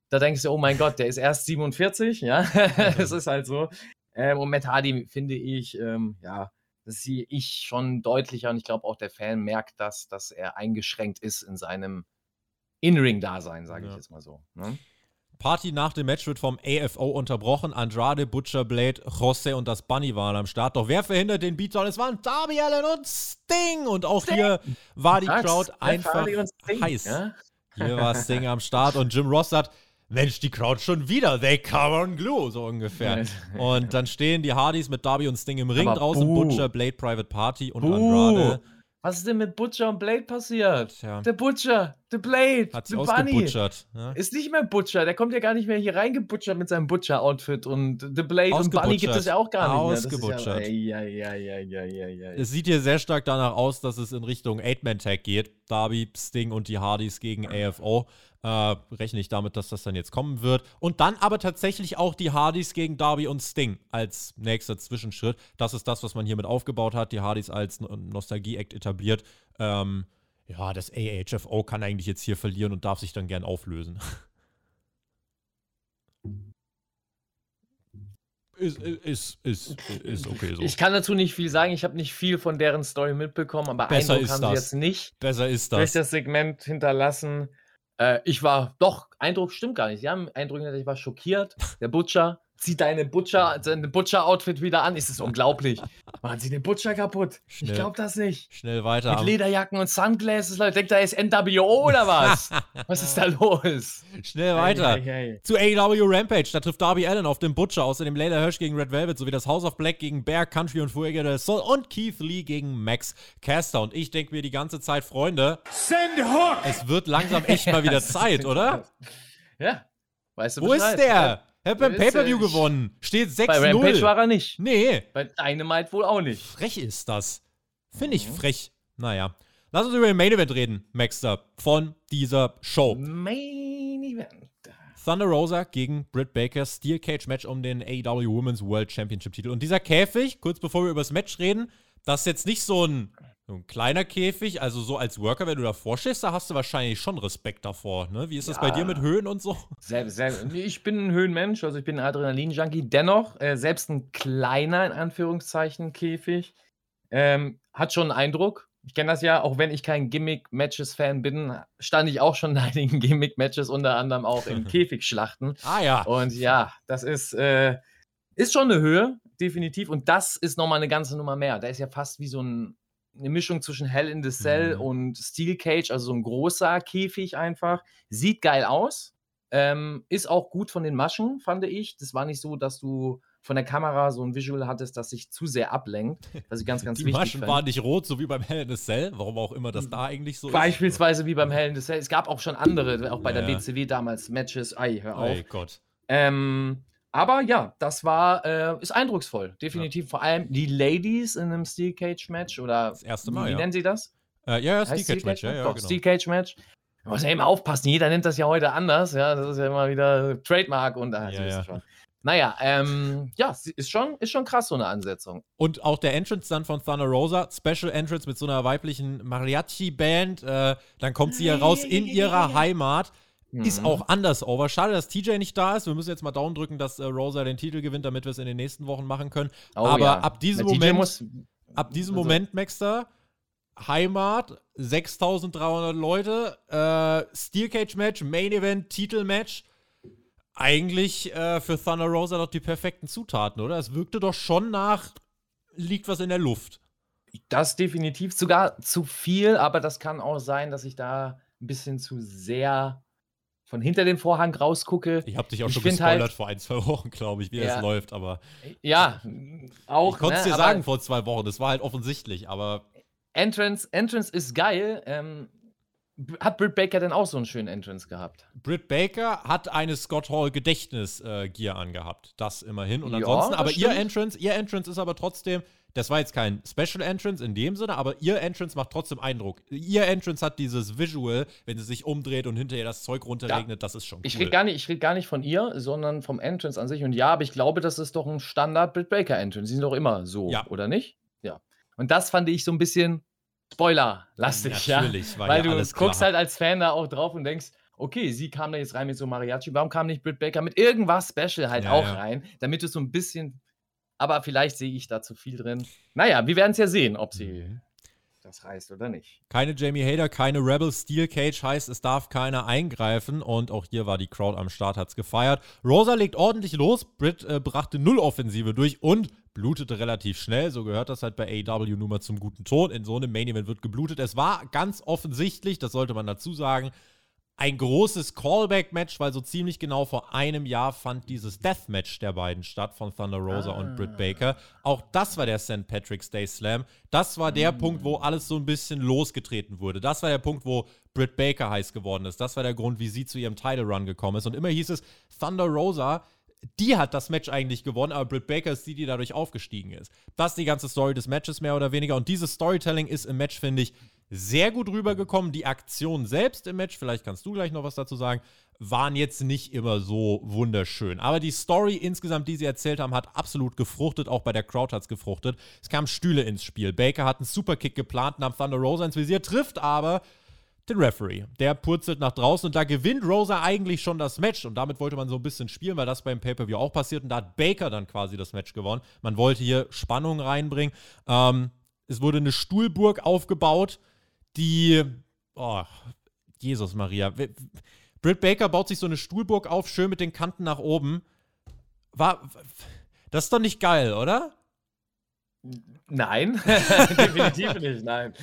da denkst du, oh mein Gott, der ist erst 47. Ja, es ist halt so. Ähm, und Matt Hardy finde ich, ähm, ja, das sehe ich schon deutlicher und ich glaube auch der Fan merkt das, dass er eingeschränkt ist in seinem In-Ring-Dasein, sage ja. ich jetzt mal so. Ne? Party nach dem Match wird vom AFO unterbrochen. Andrade, Butcher, Blade, Jose und das Bunny waren am Start. Doch wer verhindert den Beatdown? Es waren Darby Allen und Sting. Und auch Sting. hier war die Crowd einfach heiß. Ja? Hier war Sting am Start und Jim Ross sagt, Mensch, die Crowd schon wieder, they cover on glue, so ungefähr. Und dann stehen die Hardys mit Darby und Sting im Ring, Aber draußen buh. Butcher, Blade, Private Party und buh. Andrade. Was ist denn mit Butcher und Blade passiert? Tja. Der Butcher, der Blade, Hat sich ausgebutchert. Ja? Ist nicht mehr Butcher, der kommt ja gar nicht mehr hier reingebutschert mit seinem Butcher-Outfit und The Blade und Bunny gibt es ja auch gar nicht mehr. Ausgebutschert. Ja, ja, ja, ja, ja, ja, Es sieht hier sehr stark danach aus, dass es in Richtung Eight-Man-Tag geht. Darby, Sting und die Hardys gegen AFO äh, rechne ich damit, dass das dann jetzt kommen wird. Und dann aber tatsächlich auch die Hardys gegen Darby und Sting als nächster Zwischenschritt. Das ist das, was man hiermit aufgebaut hat. Die Hardys als Nostalgie-Act etabliert. Ähm, ja, das AHFO kann eigentlich jetzt hier verlieren und darf sich dann gern auflösen. Ist, ist, ist, ist okay so. Ich kann dazu nicht viel sagen. Ich habe nicht viel von deren Story mitbekommen, aber Besser Eindruck haben das. sie jetzt nicht. Besser ist das. Durch das Segment hinterlassen. Äh, ich war, doch, Eindruck stimmt gar nicht. Sie haben Eindruck, ich war schockiert. Der Butcher zieht deine Butcher, deine Butcher-Outfit wieder an. Ist das unglaublich. Machen sie den Butcher kaputt? Schnell, ich glaube das nicht. Schnell weiter. Mit Lederjacken und Sunglasses, Leute. Denkt da ist NWO oder was? was ist da los? Schnell weiter. Hey, hey, hey. Zu AEW Rampage. Da trifft Darby Allen auf den Butcher. Außerdem Layla Hirsch gegen Red Velvet sowie das House of Black gegen Bear Country und Fuego del Sol und Keith Lee gegen Max Caster. Und ich denke mir die ganze Zeit, Freunde, Send Hook! es wird langsam echt mal wieder Zeit, oder? Ja. Weißt du Wo Bescheid? ist der? Er hat beim Pay-Per-View gewonnen. Steht 6-0. Bei Rampage war er nicht. Nee. Bei Dynamite wohl auch nicht. Frech ist das. Finde ich mhm. frech. Naja. Lass uns über den Main Event reden, Maxter, von dieser Show. Main Event. Thunder Rosa gegen Britt Baker, Steel Cage Match um den AEW Women's World Championship Titel. Und dieser Käfig, kurz bevor wir über das Match reden, das ist jetzt nicht so ein so ein kleiner Käfig, also so als Worker, wenn du davor stehst, da hast du wahrscheinlich schon Respekt davor. Ne? Wie ist ja, das bei dir mit Höhen und so? Sehr, sehr, ich bin ein Höhenmensch, also ich bin ein Adrenalin-Junkie. Dennoch, äh, selbst ein kleiner, in Anführungszeichen, Käfig ähm, hat schon einen Eindruck. Ich kenne das ja, auch wenn ich kein Gimmick-Matches-Fan bin, stand ich auch schon in einigen Gimmick-Matches, unter anderem auch im Käfigschlachten. Ah ja. Und ja, das ist, äh, ist schon eine Höhe, definitiv. Und das ist nochmal eine ganze Nummer mehr. Da ist ja fast wie so ein eine Mischung zwischen Hell in the Cell mhm. und Steel Cage, also so ein großer Käfig einfach. Sieht geil aus. Ähm, ist auch gut von den Maschen, fand ich. Das war nicht so, dass du von der Kamera so ein Visual hattest, das sich zu sehr ablenkt. Was ich ganz, ganz Die wichtig Maschen fand. waren nicht rot, so wie beim Hell in the Cell. Warum auch immer das hm. da eigentlich so Beispielsweise ist. wie beim Hell in the Cell. Es gab auch schon andere, auch bei ja. der WCW damals, Matches. Ei, hör auf. Ei Gott. Ähm, aber ja, das war, äh, ist eindrucksvoll. Definitiv. Ja. Vor allem die Ladies in einem Steel Cage Match oder. Das erste Mal. Wie, wie ja. nennen sie das? Äh, ja, ja, Steel Cage, Match. Ja, ja, Doch, genau. Steel Cage Match. Man muss ja immer aufpassen. Jeder nennt das ja heute anders. Ja, das ist ja immer wieder Trademark und da. Ja, ja. Schon. Naja, ähm, ja, ist schon, ist schon krass, so eine Ansetzung. Und auch der Entrance dann von Thunder Rosa, Special Entrance mit so einer weiblichen Mariachi-Band. Äh, dann kommt sie ja raus in ihrer Heimat. Mhm. Ist auch anders over. Schade, dass TJ nicht da ist. Wir müssen jetzt mal Daumen drücken, dass äh, Rosa den Titel gewinnt, damit wir es in den nächsten Wochen machen können. Oh, Aber ja. ab diesem Der Moment, ab diesem also, Moment, Maxter, Heimat, 6300 Leute, äh, Steel Cage Match, Main Event, Titelmatch. Eigentlich äh, für Thunder Rosa doch die perfekten Zutaten, oder? Es wirkte doch schon nach, liegt was in der Luft. Das definitiv sogar zu viel, aber das kann auch sein, dass ich da ein bisschen zu sehr von hinter dem Vorhang rausgucke. Ich habe dich auch Ich schon find gespoilert halt- vor ein, zwei Wochen, glaube ich, wie Ja. das läuft, aber Ja, auch. ich konnte es ne, dir sagen vor zwei Wochen, das war halt offensichtlich, aber Entrance, Entrance ist geil. Ähm, hat Britt Baker denn auch so einen schönen Entrance gehabt? Britt Baker hat eine Scott Hall Gedächtnis-Gear angehabt. Das immerhin. Und Ja, ansonsten, aber ihr stimmt. Entrance, ihr Entrance ist aber trotzdem, das war jetzt kein Special Entrance in dem Sinne, aber ihr Entrance macht trotzdem Eindruck. Ihr Entrance hat dieses Visual, wenn sie sich umdreht und hinter ihr das Zeug runterregnet, das ist schon cool. Ich rede gar, nicht- ich red gar nicht von ihr, sondern vom Entrance an sich. Und ja, aber ich glaube, das ist doch ein Standard Britt Baker Entrance. Die sind doch immer so, Ja. oder nicht? Ja. Und das fand ich so ein bisschen Spoiler-lastig, ja. Natürlich, war Weil ja du guckst klar. halt als Fan da auch drauf und denkst, okay, sie kam da jetzt rein mit so Mariachi, warum kam nicht Britt Baker mit irgendwas Special halt Ja, auch ja. rein, damit du so ein bisschen, aber vielleicht sehe ich da zu viel drin. Naja, wir werden es ja sehen, ob sie Mhm. das reißt oder nicht. Keine Jamie Hader, keine Rebel Steel Cage heißt, es darf keiner eingreifen und auch hier war die Crowd am Start, hat's gefeiert. Rosa legt ordentlich los, Britt äh, brachte null Offensive durch und blutete relativ schnell, so gehört das halt bei AEW nun mal zum guten Ton. In so einem Main Event wird geblutet. Es war ganz offensichtlich, das sollte man dazu sagen, ein großes Callback-Match, weil so ziemlich genau vor einem Jahr fand dieses Deathmatch der beiden statt von Thunder Rosa und Britt Baker. Auch das war der St. Patrick's Day Slam. Das war der Punkt, wo alles so ein bisschen losgetreten wurde. Das war der Punkt, wo Britt Baker heiß geworden ist. Das war der Grund, wie sie zu ihrem Title Run gekommen ist. Und immer hieß es, Thunder Rosa, die hat das Match eigentlich gewonnen, aber Britt Baker ist die, die dadurch aufgestiegen ist. Das ist die ganze Story des Matches mehr oder weniger. Und dieses Storytelling ist im Match, finde ich, sehr gut rübergekommen. Die Aktion selbst im Match, vielleicht kannst du gleich noch was dazu sagen, waren jetzt nicht immer so wunderschön. Aber die Story insgesamt, die sie erzählt haben, hat absolut gefruchtet. Auch bei der Crowd hat es gefruchtet. Es kamen Stühle ins Spiel. Baker hat einen Superkick geplant, nahm Thunder Rosa ins Visier, trifft aber den Referee. Der purzelt nach draußen und da gewinnt Rosa eigentlich schon das Match. Und damit wollte man so ein bisschen spielen, weil das beim Pay-Per-View auch passiert. Und da hat Baker dann quasi das Match gewonnen. Man wollte hier Spannung reinbringen. Ähm, es wurde eine Stuhlburg aufgebaut, die. Oh, Jesus Maria. Britt Baker baut sich so eine Stuhlburg auf, schön mit den Kanten nach oben. War. Das ist doch nicht geil, oder? Nein, definitiv nicht, nein.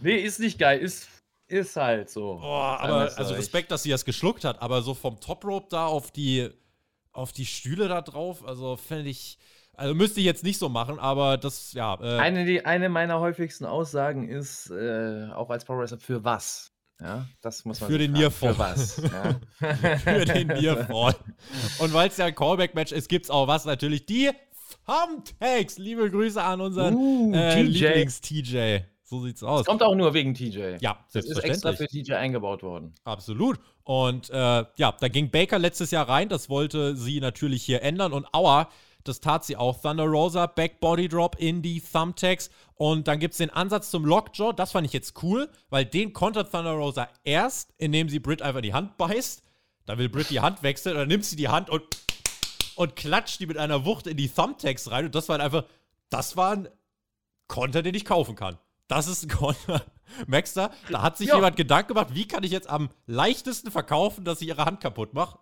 Nee, ist nicht geil, ist, ist halt so. Boah, aber also. Respekt, dass sie das geschluckt hat, aber so vom Top Rope da auf die auf die Stühle da drauf, also fände ich also müsste ich jetzt nicht so machen, aber das ja, äh, Eine, die, eine meiner häufigsten Aussagen ist, äh, auch als Pro Wrestler, für was? Ja, das muss man Für den. Nearfall. Für was? Ja. für den Nearfall. Und weil es ja ein Callback Match ist, gibt's auch was natürlich die Thumbtacks. Liebe Grüße an unseren Uh, äh, TJ. Lieblings-TJ. So sieht's aus. Kommt auch nur wegen TJ. Ja, das ist extra für. TJ eingebaut worden. Absolut. Und äh, ja, da ging Baker letztes Jahr rein. Das wollte sie natürlich hier ändern. Und aua, das tat sie auch. Thunder Rosa, Back Body Drop in die Thumbtacks. Und dann gibt es den Ansatz zum Lockjaw. Das fand ich jetzt cool, weil den kontert Thunder Rosa erst, indem sie Britt einfach in die Hand beißt. Da will Britt die Hand wechseln. Dann nimmt sie die Hand und, und klatscht die mit einer Wucht in die Thumbtacks rein. Und das war halt einfach, das war ein Konter, den ich kaufen kann. Das ist ein Konter. Merkst du, da hat sich Ja. jemand Gedanken gemacht, wie kann ich jetzt am leichtesten verkaufen, dass ich ihre Hand kaputt mache?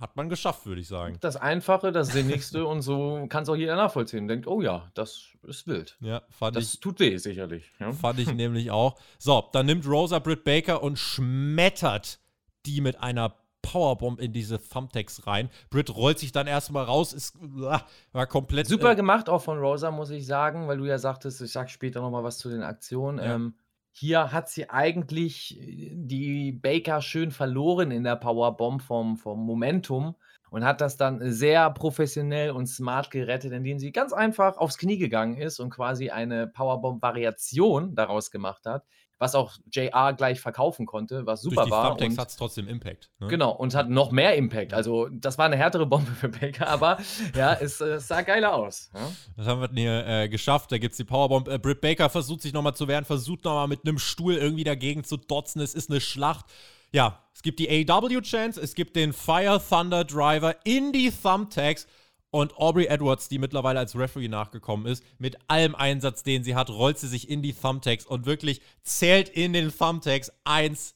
Hat man geschafft, würde ich sagen. Das Einfache, das Sinnigste und so kann es auch jeder nachvollziehen. Denkt, oh ja, das ist wild. Ja, fand Das ich. tut weh, sicherlich. Ja. Fand ich nämlich auch. So, dann nimmt Rosa Britt Baker und schmettert die mit einer Powerbomb in diese Thumbtacks rein. Britt rollt sich dann erstmal raus, ist, war komplett. Super äh, gemacht auch von Rosa, muss ich sagen, weil du ja sagtest, ich sag später nochmal was zu den Aktionen. Ja. Ähm, hier hat sie eigentlich äh, die Baker schön verloren in der Powerbomb vom, vom Momentum und hat das dann sehr professionell und smart gerettet, indem sie ganz einfach aufs Knie gegangen ist und quasi eine Powerbomb-Variation daraus gemacht hat, was auch JR gleich verkaufen konnte, was super durch die war. Thumbtacks hat es trotzdem Impact. Ne? Genau, und hat noch mehr Impact. Also, das war eine härtere Bombe für Baker, aber ja, es, äh, sah geiler aus. Ja? Das haben wir hier äh, geschafft. Da gibt es die Powerbomb. Äh, Britt Baker versucht sich nochmal zu wehren, versucht nochmal mit einem Stuhl irgendwie dagegen zu dotzen. Es ist eine Schlacht. Ja, es gibt die AW-Chance, es gibt den Fire Thunder Driver in die Thumbtacks. Und Aubrey Edwards, die mittlerweile als Referee nachgekommen ist, mit allem Einsatz, den sie hat, rollt sie sich in die Thumbtacks und wirklich zählt in den Thumbtacks eins,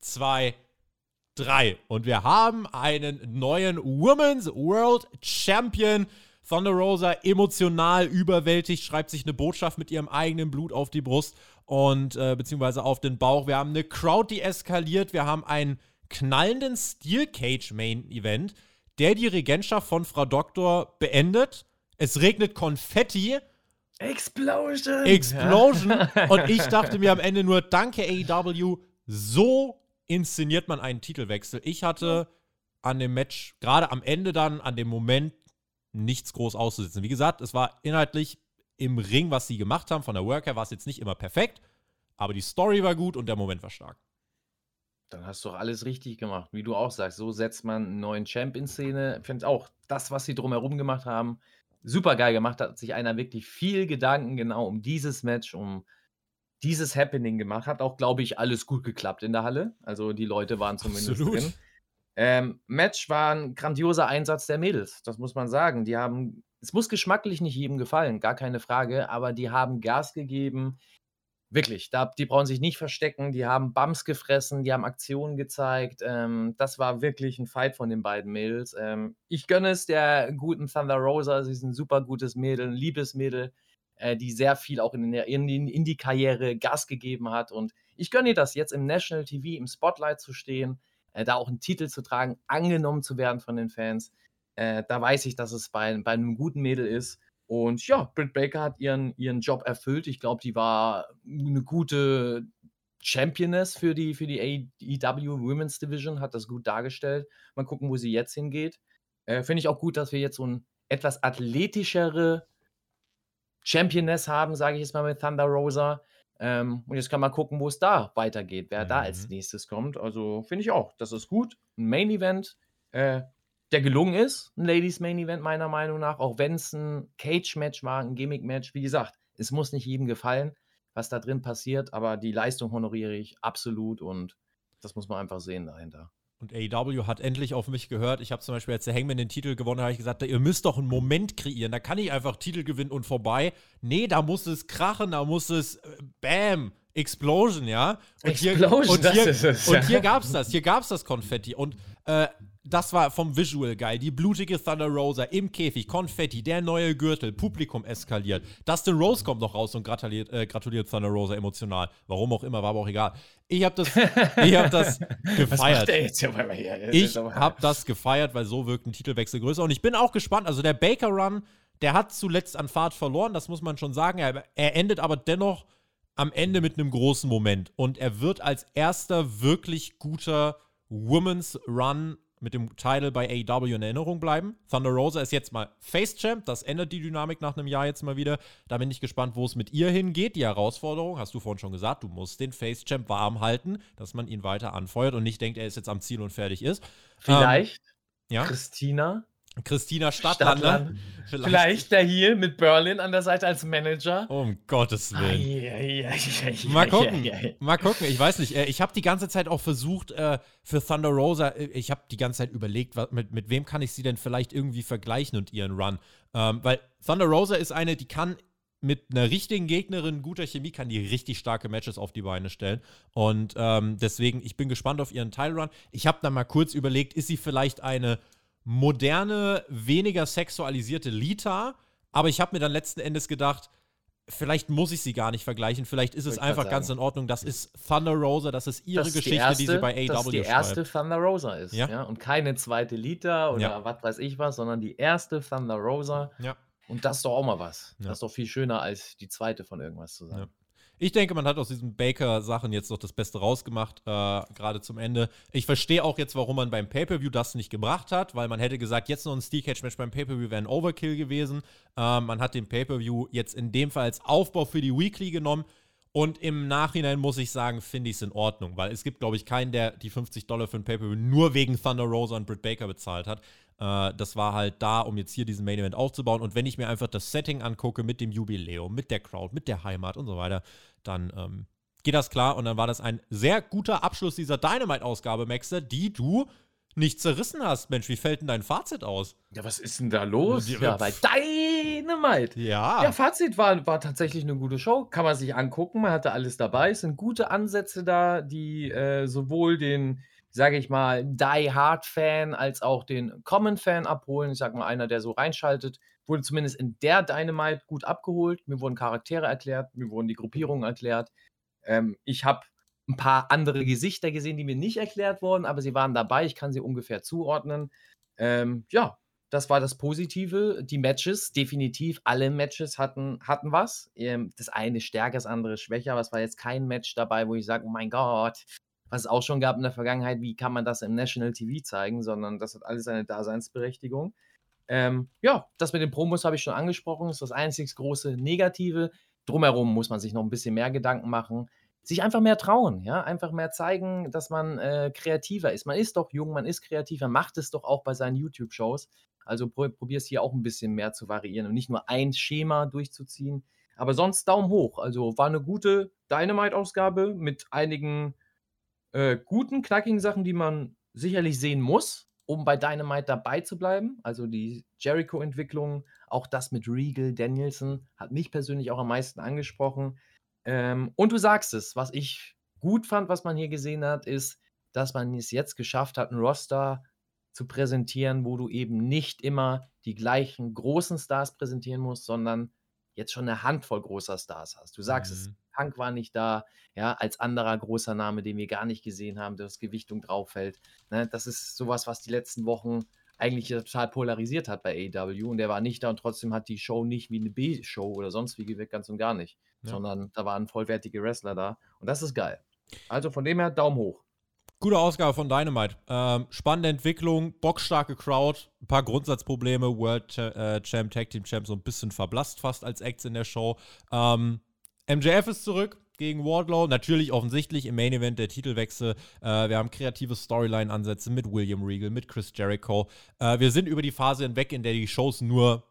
zwei, drei. Und wir haben einen neuen Women's World Champion. Thunder Rosa emotional überwältigt, schreibt sich eine Botschaft mit ihrem eigenen Blut auf die Brust und äh, beziehungsweise auf den Bauch. Wir haben eine Crowd, die eskaliert. Wir haben einen knallenden Steel Cage Main Event, der die Regentschaft von Frau Doktor beendet. Es regnet Konfetti. Explosion! Explosion! Und ich dachte mir am Ende nur, danke AEW, so inszeniert man einen Titelwechsel. Ich hatte an dem Match, gerade am Ende dann, an dem Moment, nichts groß auszusetzen. Wie gesagt, es war inhaltlich im Ring, was sie gemacht haben, von der Worker war es jetzt nicht immer perfekt, aber die Story war gut und der Moment war stark. Dann hast du doch alles richtig gemacht. Wie du auch sagst, so setzt man einen neuen Champ in Szene. Ich finde auch, das, was sie drumherum gemacht haben, super geil gemacht. Da hat sich einer wirklich viel Gedanken genau um dieses Match, um dieses Happening gemacht. Hat auch, glaube ich, alles gut geklappt in der Halle. Also die Leute waren zumindest Absolut. drin. Ähm, Match war ein grandioser Einsatz der Mädels, das muss man sagen. Die haben, es muss geschmacklich nicht jedem gefallen, gar keine Frage, aber die haben Gas gegeben. Wirklich, da, die brauchen sich nicht verstecken, die haben Bums gefressen, die haben Aktionen gezeigt. Ähm, das war wirklich ein Fight von den beiden Mädels. Ähm, ich gönne es der guten Thunder Rosa, sie ist ein super gutes Mädel, ein liebes Mädel, äh, die sehr viel auch in, der, in, in die Karriere Gas gegeben hat. Und ich gönne ihr das, jetzt im National TV, im Spotlight zu stehen äh, da auch einen Titel zu tragen, angenommen zu werden von den Fans. Äh, da weiß ich, dass es bei, bei einem guten Mädel ist. Und ja, Britt Baker hat ihren, ihren Job erfüllt. Ich glaube, die war eine gute Championess für die, für die AEW Women's Division, hat das gut dargestellt. Mal gucken, wo sie jetzt hingeht. Äh, Finde ich auch gut, dass wir jetzt so ein etwas athletischere Championess haben, sage ich jetzt mal mit Thunder Rosa. Ähm, und jetzt kann man gucken, wo es da weitergeht, wer mhm. da als mhm. nächstes kommt. Also finde ich auch, das ist gut. Ein Main Event, äh, der gelungen ist, ein Ladies Main Event meiner Meinung nach, auch wenn es ein Cage-Match war, ein Gimmick-Match. Wie gesagt, es muss nicht jedem gefallen, was da drin passiert, aber die Leistung honoriere ich absolut und das muss man einfach sehen dahinter. Und AEW hat endlich auf mich gehört. Ich habe zum Beispiel, als der Hangman den Titel gewonnen hat, habe ich gesagt, ihr müsst doch einen Moment kreieren. Da kann ich einfach Titel gewinnen und vorbei. Nee, da muss es krachen, da muss es äh, Bam, Explosion, ja. Und Explosion, hier, und hier, das ist es. Und hier gab es das, hier gab es das Konfetti. Und äh, das war vom Visual geil. Die blutige Thunder Rosa im Käfig, Konfetti, der neue Gürtel, Publikum eskaliert. Dustin Rose kommt noch raus und gratuliert, äh, gratuliert Thunder Rosa emotional. Warum auch immer, war aber auch egal. Ich habe das, ich hab das gefeiert. ich habe das gefeiert, weil so wirkt ein Titelwechsel größer. Und ich bin auch gespannt. Also der Baker Run, der hat zuletzt an Fahrt verloren, das muss man schon sagen. Er, er endet aber dennoch am Ende mit einem großen Moment. Und er wird als erster wirklich guter Women's Run mit dem Title bei AEW in Erinnerung bleiben. Thunder Rosa ist jetzt mal Face Champ, das ändert die Dynamik nach einem Jahr jetzt mal wieder. Da bin ich gespannt, wo es mit ihr hingeht. Die Herausforderung, hast du vorhin schon gesagt, du musst den Face Champ warm halten, dass man ihn weiter anfeuert und nicht denkt, er ist jetzt am Ziel und fertig ist. Vielleicht ähm, ja? Christina Christina Stadtland. Stadtland. Vielleicht. Vielleicht. der Heel mit Berlin an der Seite als Manager. Um Gottes Willen. Ai, ai, ai, mal gucken. Mal gucken. Ich weiß nicht. Äh, ich habe die ganze Zeit auch versucht, äh, für Thunder Rosa, äh, ich habe die ganze Zeit überlegt, mit, mit wem kann ich sie denn vielleicht irgendwie vergleichen und ihren Run. Ähm, weil Thunder Rosa ist eine, die kann mit einer richtigen Gegnerin, guter Chemie, kann die richtig starke Matches auf die Beine stellen. Und ähm, deswegen, ich bin gespannt auf ihren Teilrun. Ich habe dann mal kurz überlegt, ist sie vielleicht eine moderne, weniger sexualisierte Lita. Aber ich habe mir dann letzten Endes gedacht, vielleicht muss ich sie gar nicht vergleichen. Vielleicht ist es einfach ganz in Ordnung. Das ist Thunder Rosa, das ist ihre das Geschichte, die, erste, die, sie bei AW schreibt. Dass die erste Thunder Rosa ist. Ja? ja? Und keine zweite Lita oder ja. was weiß ich was, sondern die erste Thunder Rosa. Ja. Und das ist doch auch mal was. Ja. Das ist doch viel schöner, als die zweite von irgendwas zu sein. Ich denke, man hat aus diesen Baker-Sachen jetzt noch das Beste rausgemacht, äh, gerade zum Ende. Ich verstehe auch jetzt, warum man beim Pay-Per-View das nicht gebracht hat, weil man hätte gesagt, jetzt noch ein Steel Cage-Match beim Pay-Per-View wäre ein Overkill gewesen. Äh, man hat den Pay-Per-View jetzt in dem Fall als Aufbau für die Weekly genommen. Und im Nachhinein muss ich sagen, finde ich es in Ordnung, weil es gibt, glaube ich, keinen, der die 50 Dollar für ein Pay-Per-View nur wegen Thunder Rosa und Britt Baker bezahlt hat. Äh, das war halt da, um jetzt hier diesen Main Event aufzubauen. Und wenn ich mir einfach das Setting angucke mit dem Jubiläum, mit der Crowd, mit der Heimat und so weiter, dann ähm, geht das klar. Und dann war das ein sehr guter Abschluss dieser Dynamite-Ausgabe, Maxer, die du nicht zerrissen hast. Mensch, wie fällt denn dein Fazit aus? Ja, was ist denn da los? Ja, Ja, bei Dynamite. Ja. Ja, Fazit war, war tatsächlich eine gute Show. Kann man sich angucken. Man hatte alles dabei. Es sind gute Ansätze da, die äh, sowohl den, sage ich mal, Die Hard Fan als auch den Common Fan abholen. Ich sag mal, einer, der so reinschaltet, wurde zumindest in der Dynamite gut abgeholt. Mir wurden Charaktere erklärt, mir wurden die Gruppierungen erklärt. Ähm, ich habe ein paar andere Gesichter gesehen, die mir nicht erklärt wurden, aber sie waren dabei. Ich kann sie ungefähr zuordnen. Ähm, ja, das war das Positive. Die Matches, definitiv, alle Matches hatten, hatten was. Ähm, das eine stärker, das andere schwächer, aber es war jetzt kein Match dabei, wo ich sage, oh mein Gott, was es auch schon gab in der Vergangenheit, wie kann man das im National TV zeigen, sondern das hat alles seine Daseinsberechtigung. Ähm, ja, das mit den Promos habe ich schon angesprochen, ist das einzig große Negative. Drumherum muss man sich noch ein bisschen mehr Gedanken machen. Sich einfach mehr trauen, ja, einfach mehr zeigen, dass man äh, kreativer ist. Man ist doch jung, man ist kreativer, macht es doch auch bei seinen YouTube-Shows. Also pro probier es hier auch ein bisschen mehr zu variieren und nicht nur ein Schema durchzuziehen. Aber sonst Daumen hoch. Also war eine gute Dynamite-Ausgabe mit einigen äh, guten, knackigen Sachen, die man sicherlich sehen muss, um bei Dynamite dabei zu bleiben. Also die Jericho-Entwicklung, auch das mit Regal, Danielson, hat mich persönlich auch am meisten angesprochen. Ähm, und du sagst es, was ich gut fand, was man hier gesehen hat, ist, dass man es jetzt geschafft hat, ein Roster zu präsentieren, wo du eben nicht immer die gleichen großen Stars präsentieren musst, sondern jetzt schon eine Handvoll großer Stars hast. Du sagst es, Mhm. Punk war nicht da, ja, als anderer großer Name, den wir gar nicht gesehen haben, der das Gewichtung drauf fällt. Ne, das ist sowas, was die letzten Wochen eigentlich total polarisiert hat bei AEW und der war nicht da und trotzdem hat die Show nicht wie eine B-Show oder sonst wie gewirkt, ganz und gar nicht, Ja. sondern da waren vollwertige Wrestler da und das ist geil. Also von dem her Daumen hoch. Gute Ausgabe von Dynamite. Ähm, spannende Entwicklung, bockstarke Crowd, ein paar Grundsatzprobleme. World äh, Champ, Tag Team Champ so ein bisschen verblasst fast als Acts in der Show. Ähm, MJF ist zurück gegen Wardlow. Natürlich offensichtlich im Main Event der Titelwechsel. Äh, wir haben kreative Storyline-Ansätze mit William Regal, mit Chris Jericho. Äh, wir sind über die Phase hinweg, in der die Shows nur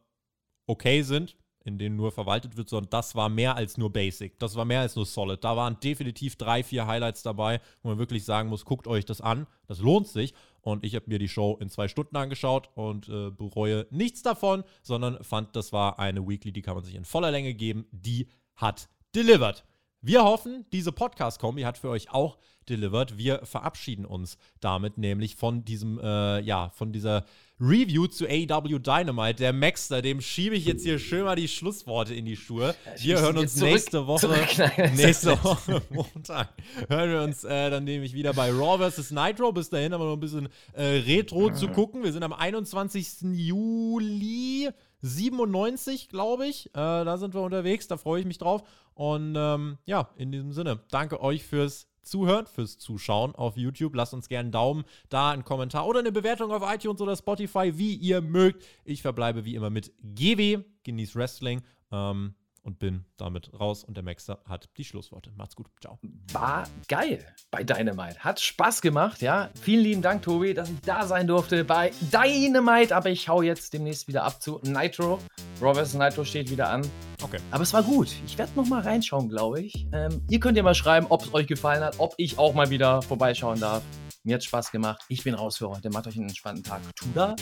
okay sind, in denen nur verwaltet wird, sondern das war mehr als nur Basic. Das war mehr als nur Solid. Da waren definitiv drei, vier Highlights dabei, wo man wirklich sagen muss, guckt euch das an. Das lohnt sich. Und ich habe mir die Show in zwei Stunden angeschaut und äh, bereue nichts davon, sondern fand, das war eine Weekly, die kann man sich in voller Länge geben. Die hat delivered. Wir hoffen, diese Podcast-Kombi hat für euch auch delivered. Wir verabschieden uns damit nämlich von diesem, äh, ja, von dieser Review zu AEW Dynamite. Der Maxter, dem schiebe ich jetzt hier schön mal die Schlussworte in die Schuhe. Wir hören uns zurück- nächste Woche. zurück- Nein, nächste. Woche Montag. Hören wir uns äh, dann nämlich wieder bei Raw vs. Nitro. Bis dahin haben wir noch ein bisschen äh, Retro zu gucken. Wir sind am 21. Juli 97, glaube ich. Äh, da sind wir unterwegs. Da freue ich mich drauf. Und ähm, ja, in diesem Sinne, danke euch fürs Zuhören, fürs Zuschauen auf YouTube. Lasst uns gerne einen Daumen da, einen Kommentar oder eine Bewertung auf iTunes oder Spotify, wie ihr mögt. Ich verbleibe wie immer mit GW. Genieß Wrestling. Ähm, und bin damit raus und der Maxer hat die Schlussworte. Macht's gut. Ciao. war geil bei Dynamite. Hat Spaß gemacht, ja. Vielen lieben Dank, Tobi, dass ich da sein durfte bei Dynamite. Aber ich hau jetzt demnächst wieder ab zu Nitro. Vs. Nitro steht wieder an. Okay. Aber es war gut. Ich werde noch mal reinschauen, glaube ich. Ähm, ihr könnt ja mal schreiben, ob es euch gefallen hat, ob ich auch mal wieder vorbeischauen darf. Mir hat Spaß gemacht. Ich bin raus für heute. Macht euch einen entspannten Tag. Tuda.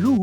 Lu.